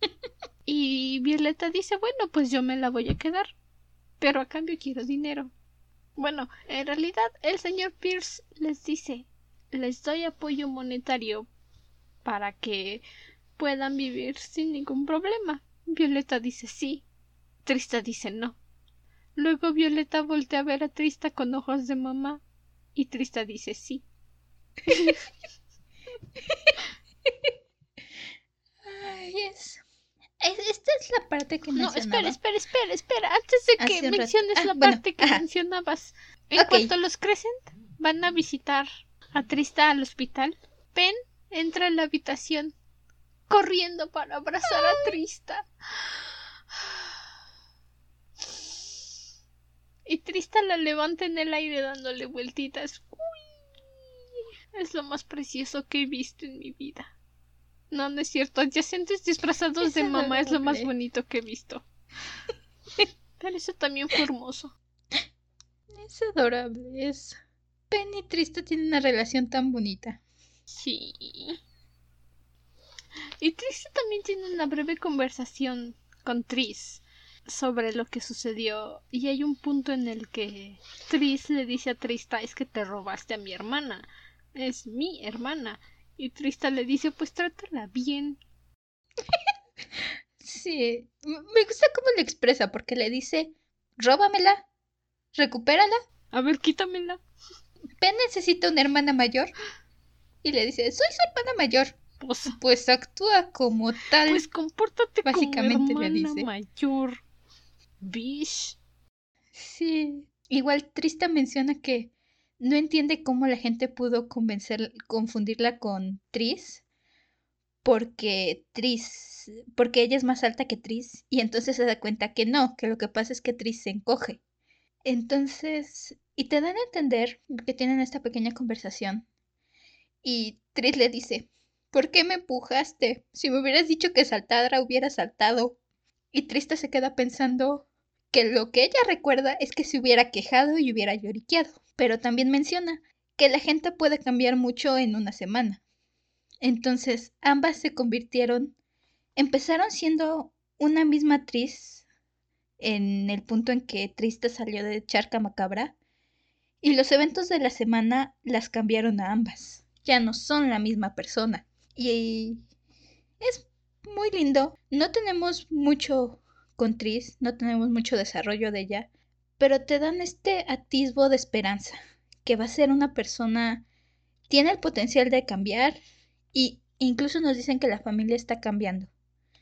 Y Violeta dice, bueno, pues yo me la voy a quedar, pero a cambio quiero dinero. Bueno, en realidad el señor Pierce les dice, les doy apoyo monetario para que puedan vivir sin ningún problema. Violeta dice sí, Trista dice no. Luego Violeta voltea a ver a Trista con ojos de mamá y Trista dice sí. Ay, es esta es la parte que No, mencionaba. espera, espera, espera, espera. Antes de que menciones Ah, la bueno, parte que ajá. mencionabas. En cuanto los Crescent van a visitar a Trista al hospital, Pen entra en la habitación corriendo para abrazar a Trista. Y Trista la levanta en el aire dándole vueltitas. Uy, es lo más precioso que he visto en mi vida. No, no es cierto. Adyacentes disfrazados de mamá es lo más bonito que he visto. Pero eso también fue hermoso. Es adorable, es... Penny y Trista tienen una relación tan bonita. Sí. Y Trista también tiene una breve conversación con Tris sobre lo que sucedió. Y hay un punto en el que Tris le dice a Trista es que te robaste a mi hermana. Es mi hermana. Y Trista le dice pues trátala bien. Sí, me gusta cómo lo expresa, porque le dice, róbamela, recupérala, A ver, quítamela. Pen necesita una hermana mayor. Y le dice, soy su hermana mayor. Pues, Pues actúa como tal. pues compórtate Básicamente como le hermana dice. mayor. Bish. Sí. Igual Trista menciona que no entiende cómo la gente pudo convencer, confundirla con Tris. Porque Tris, porque ella es más alta que Tris. Y entonces se da cuenta que no, que lo que pasa es que Tris se encoge. Entonces, y te dan a entender que tienen esta pequeña conversación. Y Tris le dice, ¿por qué me empujaste? Si me hubieras dicho que saltara, hubiera saltado. Y Trista se queda pensando que lo que ella recuerda es que se hubiera quejado y hubiera lloriqueado. Pero también menciona que la gente puede cambiar mucho en una semana. Entonces, ambas se convirtieron, empezaron siendo una misma actriz en el punto en que Trista salió de Charca Macabra y los eventos de la semana las cambiaron a ambas. Ya no son la misma persona. Y es muy lindo. No tenemos mucho con Tris, no tenemos mucho desarrollo de ella, pero te dan este atisbo de esperanza, que va a ser una persona, tiene el potencial de cambiar y incluso nos dicen que la familia está cambiando.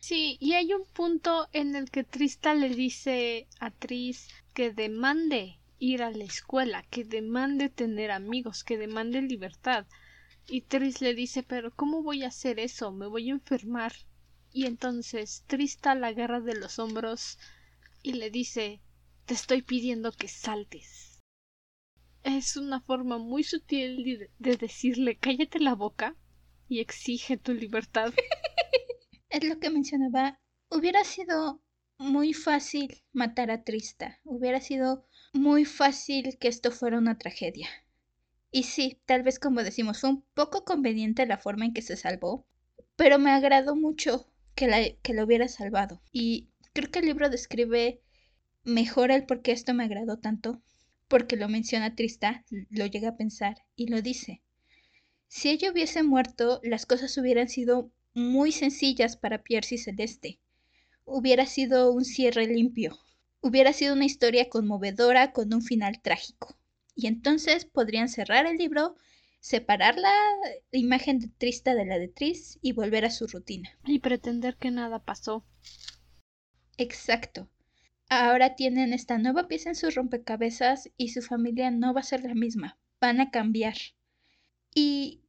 Sí, y hay un punto en el que Trista le dice a Tris que demande ir a la escuela, que demande tener amigos, que demande libertad. Y Tris le dice, pero ¿cómo voy a hacer eso? Me voy a enfermar. Y entonces Trista la agarra de los hombros y le dice, te estoy pidiendo que saltes. Es una forma muy sutil de, de decirle, cállate la boca y exige tu libertad. Es lo que mencionaba, hubiera sido muy fácil matar a Trista, hubiera sido muy fácil que esto fuera una tragedia. Y sí, tal vez como decimos, fue un poco conveniente la forma en que se salvó, pero me agradó mucho que la, que hubiera salvado. Y creo que el libro describe mejor el por qué esto me agradó tanto, porque lo menciona Trista, lo llega a pensar y lo dice. Si ella hubiese muerto, las cosas hubieran sido muy sencillas para Pierce y Celeste. Hubiera sido un cierre limpio. Hubiera sido una historia conmovedora con un final trágico. Y entonces podrían cerrar el libro, separar la imagen de Trista de la de Tris y volver a su rutina. Y pretender que nada pasó. Exacto. Ahora tienen esta nueva pieza en sus rompecabezas y su familia no va a ser la misma. Van a cambiar. Y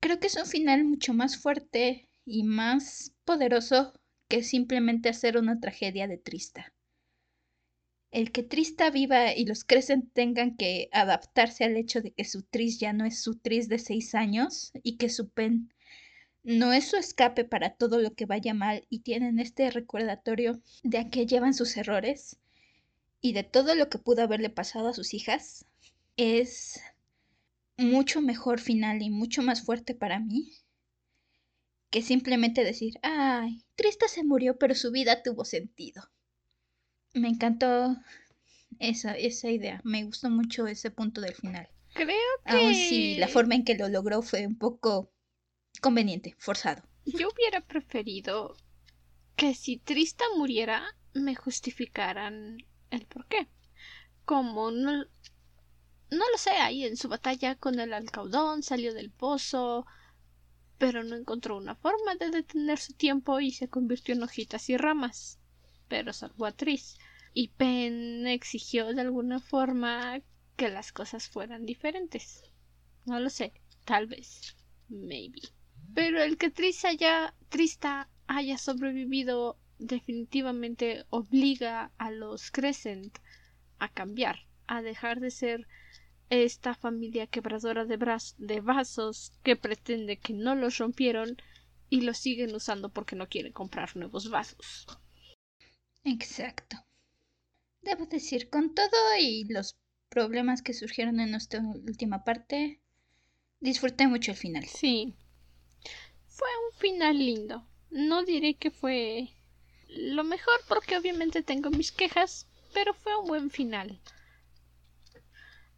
creo que es un final mucho más fuerte y más poderoso que simplemente hacer una tragedia de Trista. El que Trista viva y los crecen tengan que adaptarse al hecho de que su Tris ya no es su Tris de seis años y que su Pen no es su escape para todo lo que vaya mal y tienen este recordatorio de a qué llevan sus errores y de todo lo que pudo haberle pasado a sus hijas, es mucho mejor final y mucho más fuerte para mí que simplemente decir, ay, Trista se murió, pero su vida tuvo sentido. Me encantó esa, esa idea, me gustó mucho ese punto del final. Creo que... Aun si la forma en que lo logró fue un poco conveniente, forzado. Yo hubiera preferido que si Trista muriera me justificaran el por qué. Como no, no lo sé, ahí en su batalla con el alcaudón salió del pozo, pero no encontró una forma de detener su tiempo y se convirtió en hojitas y ramas. pero salvó a Tris. Y Pen exigió de alguna forma que las cosas fueran diferentes. No lo sé, tal vez, maybe. Pero el que Tris haya, Trista haya sobrevivido definitivamente obliga a los Crescent a cambiar, a dejar de ser esta familia quebradora de, de vasos que pretende que no los rompieron y los siguen usando porque no quieren comprar nuevos vasos. Exacto. Debo decir, con todo y los problemas que surgieron en nuestra última parte, disfruté mucho el final. Sí. Fue un final lindo. No diré que fue lo mejor porque obviamente tengo mis quejas, pero fue un buen final.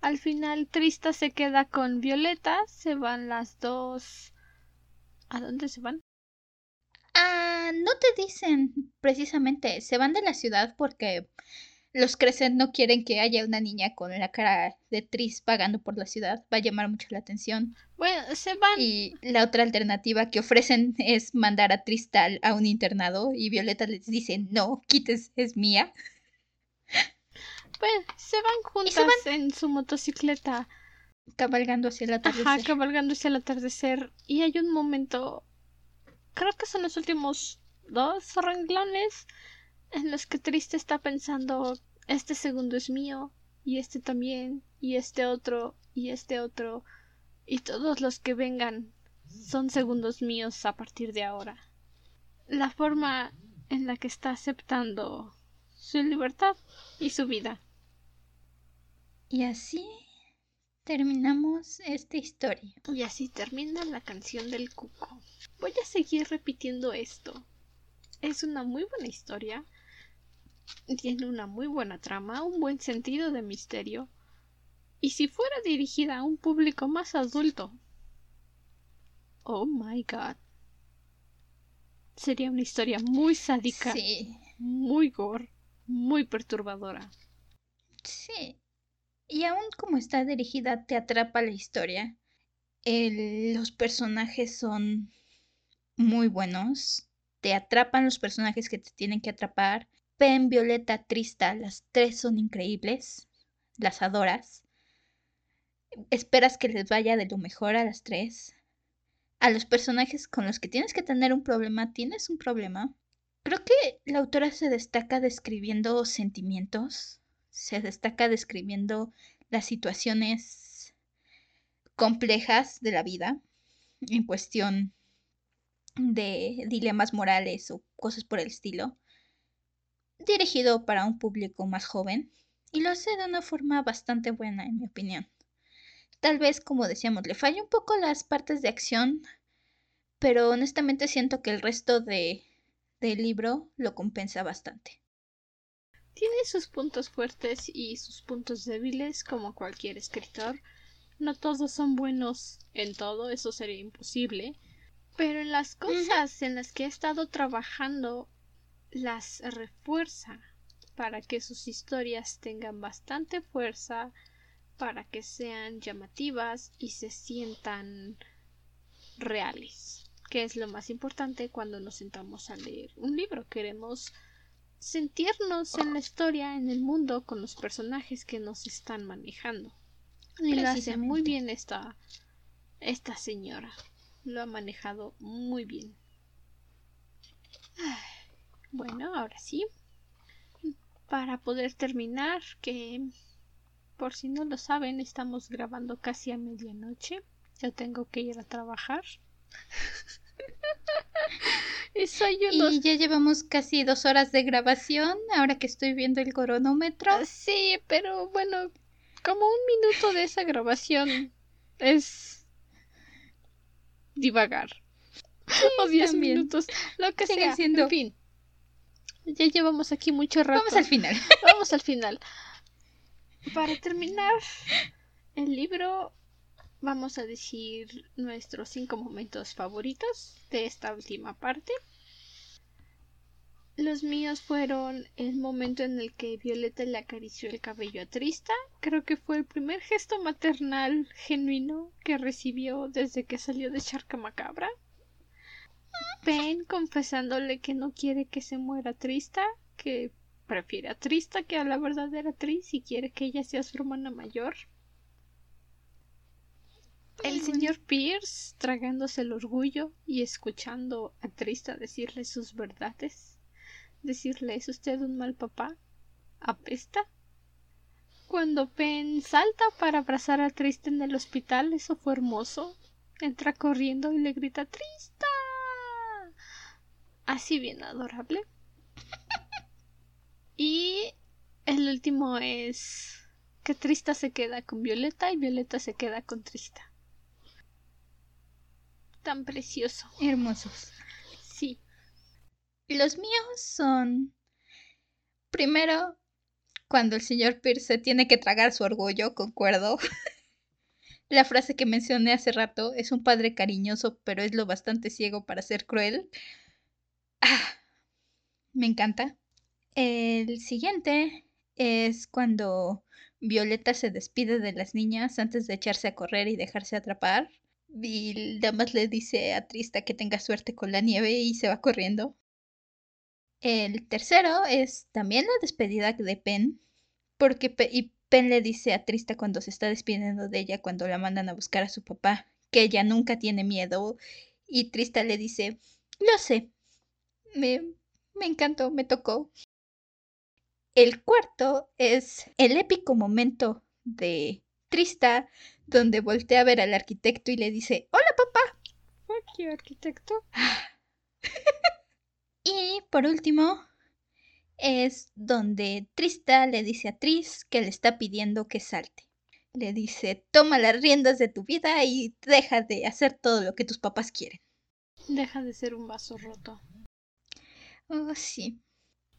Al final Trista se queda con Violeta, se van las dos. ¿A dónde se van? Ah, no te dicen precisamente, se van de la ciudad porque los Crescent no quieren que haya una niña con la cara de Tris vagando por la ciudad. Va a llamar mucho la atención. Bueno, se van. Y la otra alternativa que ofrecen es mandar a Tristal a un internado y Violeta les dice, no, quites, es mía. Pues se van juntas en su motocicleta. Cabalgando hacia el atardecer. Ajá, cabalgando hacia el atardecer. Y hay un momento, creo que son los últimos dos renglones en los que Triste está pensando, este segundo es mío, y este también, y este otro, y este otro, y todos los que vengan son segundos míos a partir de ahora. La forma en la que está aceptando su libertad y su vida. Y así terminamos esta historia. Y así termina la canción del cuco. Voy a seguir repitiendo esto. Es una muy buena historia tiene una muy buena trama, un buen sentido de misterio. Y si fuera dirigida a un público más adulto. Oh my god. Sería una historia muy sádica. Sí. Muy gore. Muy perturbadora. Sí. Y aún como está dirigida, te atrapa la historia. los personajes son muy buenos. Te atrapan los personajes que te tienen que atrapar. Pen, Violeta, Trista, las tres son increíbles. Las adoras. Esperas que les vaya de lo mejor a las tres. A los personajes con los que tienes que tener un problema, tienes un problema. Creo que la autora se destaca describiendo sentimientos, se destaca describiendo las situaciones complejas de la vida en cuestión de dilemas morales o cosas por el estilo dirigido para un público más joven y lo hace de una forma bastante buena en mi opinión. Tal vez, como decíamos, le falla un poco las partes de acción, pero honestamente siento que el resto de, del libro lo compensa bastante. Tiene sus puntos fuertes y sus puntos débiles como cualquier escritor. No todos son buenos en todo, eso sería imposible. Pero en las cosas en las que he estado trabajando las refuerza para que sus historias tengan bastante fuerza, para que sean llamativas y se sientan reales, que es lo más importante cuando nos sentamos a leer un libro. Queremos sentirnos en la historia, en el mundo, con los personajes que nos están manejando. Y lo hace muy bien esta, esta señora. Lo ha manejado muy bien. Bueno, ahora sí. Para poder terminar, que por si no lo saben, estamos grabando casi a medianoche. Yo tengo que ir a trabajar. y, ya llevamos casi dos horas de grabación, ahora que estoy viendo el cronómetro. Ah, sí, pero bueno, como un minuto de esa grabación es divagar. o diez minutos, lo que Sigue sea. Siendo... En fin. Ya llevamos aquí mucho rato. Vamos al final. Vamos al final. Para terminar el libro, vamos a decir nuestros cinco momentos favoritos de esta última parte. Los míos fueron el momento en el que Violeta le acarició el cabello a Trista. Creo que fue el primer gesto maternal genuino que recibió desde que salió de Charca Macabra. Pen confesándole que no quiere que se muera Trista, que prefiere a Trista que a la verdadera Tris y quiere que ella sea su hermana mayor. El señor Pierce tragándose el orgullo y escuchando a Trista decirle sus verdades. Decirle, ¿es usted un mal papá? ¿Apesta? Cuando Pen salta para abrazar a Trista en el hospital, eso fue hermoso. Entra corriendo y le grita Trista. Así bien adorable. Y el último es que Trista se queda con Violeta y Violeta se queda con Trista. Tan precioso. Hermosos. Sí. Los míos son... Primero, cuando el señor Pierce tiene que tragar su orgullo, concuerdo. La frase que mencioné hace rato es un padre cariñoso, pero es lo bastante ciego para ser cruel. Me encanta. El siguiente es cuando Violeta se despide de las niñas antes de echarse a correr y dejarse atrapar. Y nada más le dice a Trista que tenga suerte con la nieve y se va corriendo. El tercero es también la despedida de Pen, porque y Pen le dice a Trista cuando se está despidiendo de ella, cuando la mandan a buscar a su papá, que ella nunca tiene miedo. Y Trista le dice, lo sé, me, me encantó, me tocó. El cuarto es el épico momento de Trista, donde voltea a ver al arquitecto y le dice, hola papá. You, arquitecto. y por último, es donde Trista le dice a Tris que le está pidiendo que salte. Le dice, toma las riendas de tu vida y deja de hacer todo lo que tus papás quieren. Deja de ser un vaso roto. Oh, sí.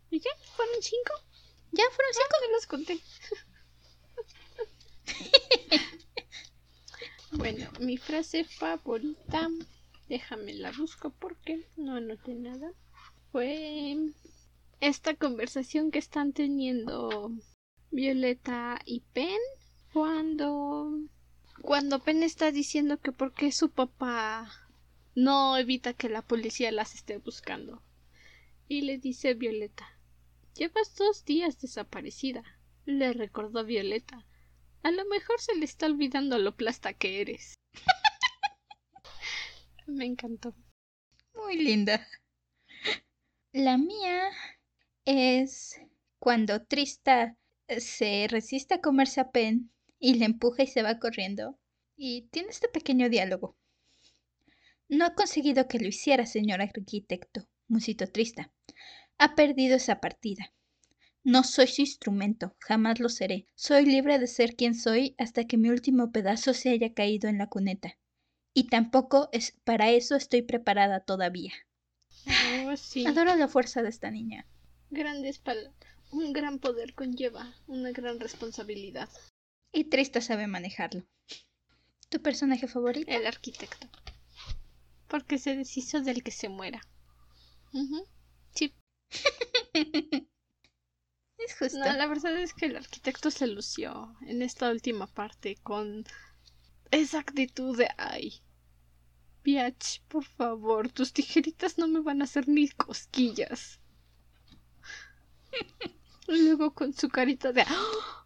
¿Y qué? ¿Fueron cinco? ¿Ya fueron cinco? No los conté. bueno, mi frase favorita, déjame la busco porque no anoté nada, fue esta conversación que están teniendo Violeta y Pen cuando cuando Pen está diciendo que por qué su papá no evita que la policía las esté buscando. Y le dice Violeta Llevas dos días desaparecida, le recordó Violeta. A lo mejor se le está olvidando lo plasta que eres. Me encantó. Muy linda. La mía es cuando Trista se resiste a comerse a Pen y le empuja y se va corriendo. Y tiene este pequeño diálogo. No ha conseguido que lo hiciera, señor arquitecto, musito Trista. Ha perdido esa partida. No soy su instrumento, jamás lo seré. Soy libre de ser quien soy hasta que mi último pedazo se haya caído en la cuneta. Y tampoco es para eso estoy preparada todavía. Oh, sí. Adoro la fuerza de esta niña. Grandes palabras. Un gran poder conlleva una gran responsabilidad. Y Trista sabe manejarlo. ¿Tu personaje favorito? El arquitecto. Porque se deshizo del que se muera. Sí. es justo. No, la verdad es que el arquitecto se lució en esta última parte con esa actitud de ay. Piach, por favor, tus tijeritas no me van a hacer ni cosquillas. Y luego con su carita de ¡Ah!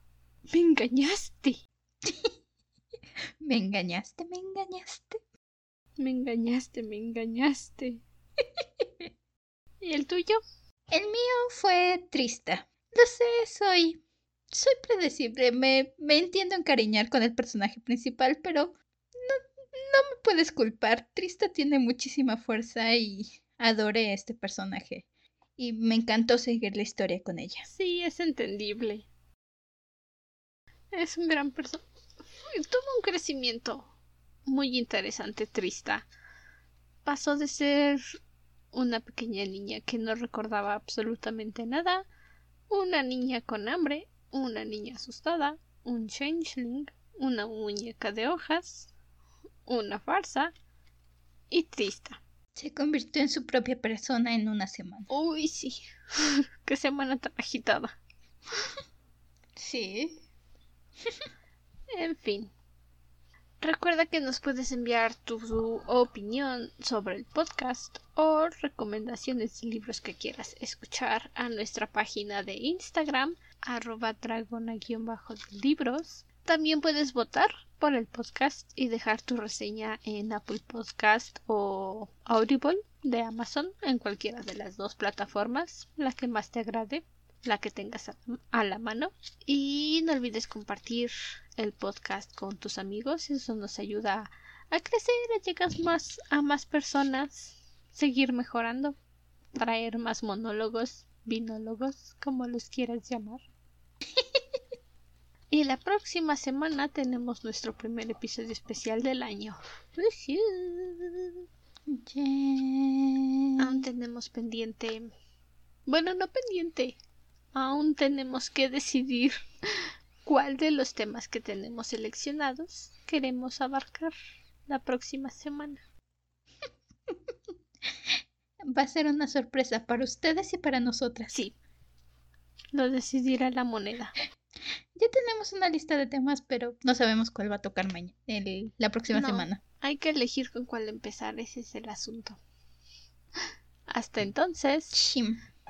¡Me engañaste! me engañaste, me engañaste. Me engañaste, me engañaste. ¿Y el tuyo? El mío fue Trista. Lo sé, soy. Soy predecible. Me, me entiendo encariñar con el personaje principal, pero no, no me puedes culpar. Trista tiene muchísima fuerza y adoré a este personaje. Y me encantó seguir la historia con ella. Sí, es entendible. Es un gran personaje. Tuvo un crecimiento muy interesante, Trista. Pasó de ser una pequeña niña que no recordaba absolutamente nada, una niña con hambre, una niña asustada, un changeling, una muñeca de hojas, una farsa y Trista. Se convirtió en su propia persona en una semana. Uy, sí. Qué semana tan agitada. Sí. en fin. Recuerda que nos puedes enviar tu opinión sobre el podcast o recomendaciones de libros que quieras escuchar a nuestra página de Instagram arroba dragona-libros. También puedes votar por el podcast y dejar tu reseña en Apple Podcast o Audible de Amazon en cualquiera de las dos plataformas, la que más te agrade la que tengas a, la mano. Y no olvides compartir el podcast con tus amigos, eso nos ayuda a crecer, a llegar más a más personas, seguir mejorando, traer más monólogos, binólogos, como los quieras llamar. y la próxima semana tenemos nuestro primer episodio especial del año. Aún tenemos pendiente. Bueno, no pendiente aún tenemos que decidir cuál de los temas que tenemos seleccionados queremos abarcar la próxima semana. Va a ser una sorpresa para ustedes y para nosotras. Sí. Lo decidirá la moneda. Ya tenemos una lista de temas, pero no sabemos cuál va a tocar mañana, la próxima semana. Hay que elegir con cuál empezar, ese es el asunto. Hasta entonces.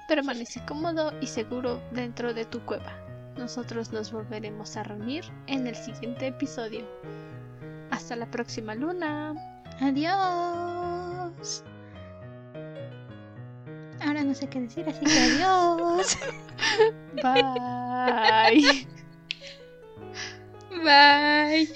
Permanece cómodo y seguro dentro de tu cueva. Nosotros nos volveremos a reunir en el siguiente episodio. Hasta la próxima luna. Adiós. Ahora no sé qué decir, así que adiós. Bye. Bye.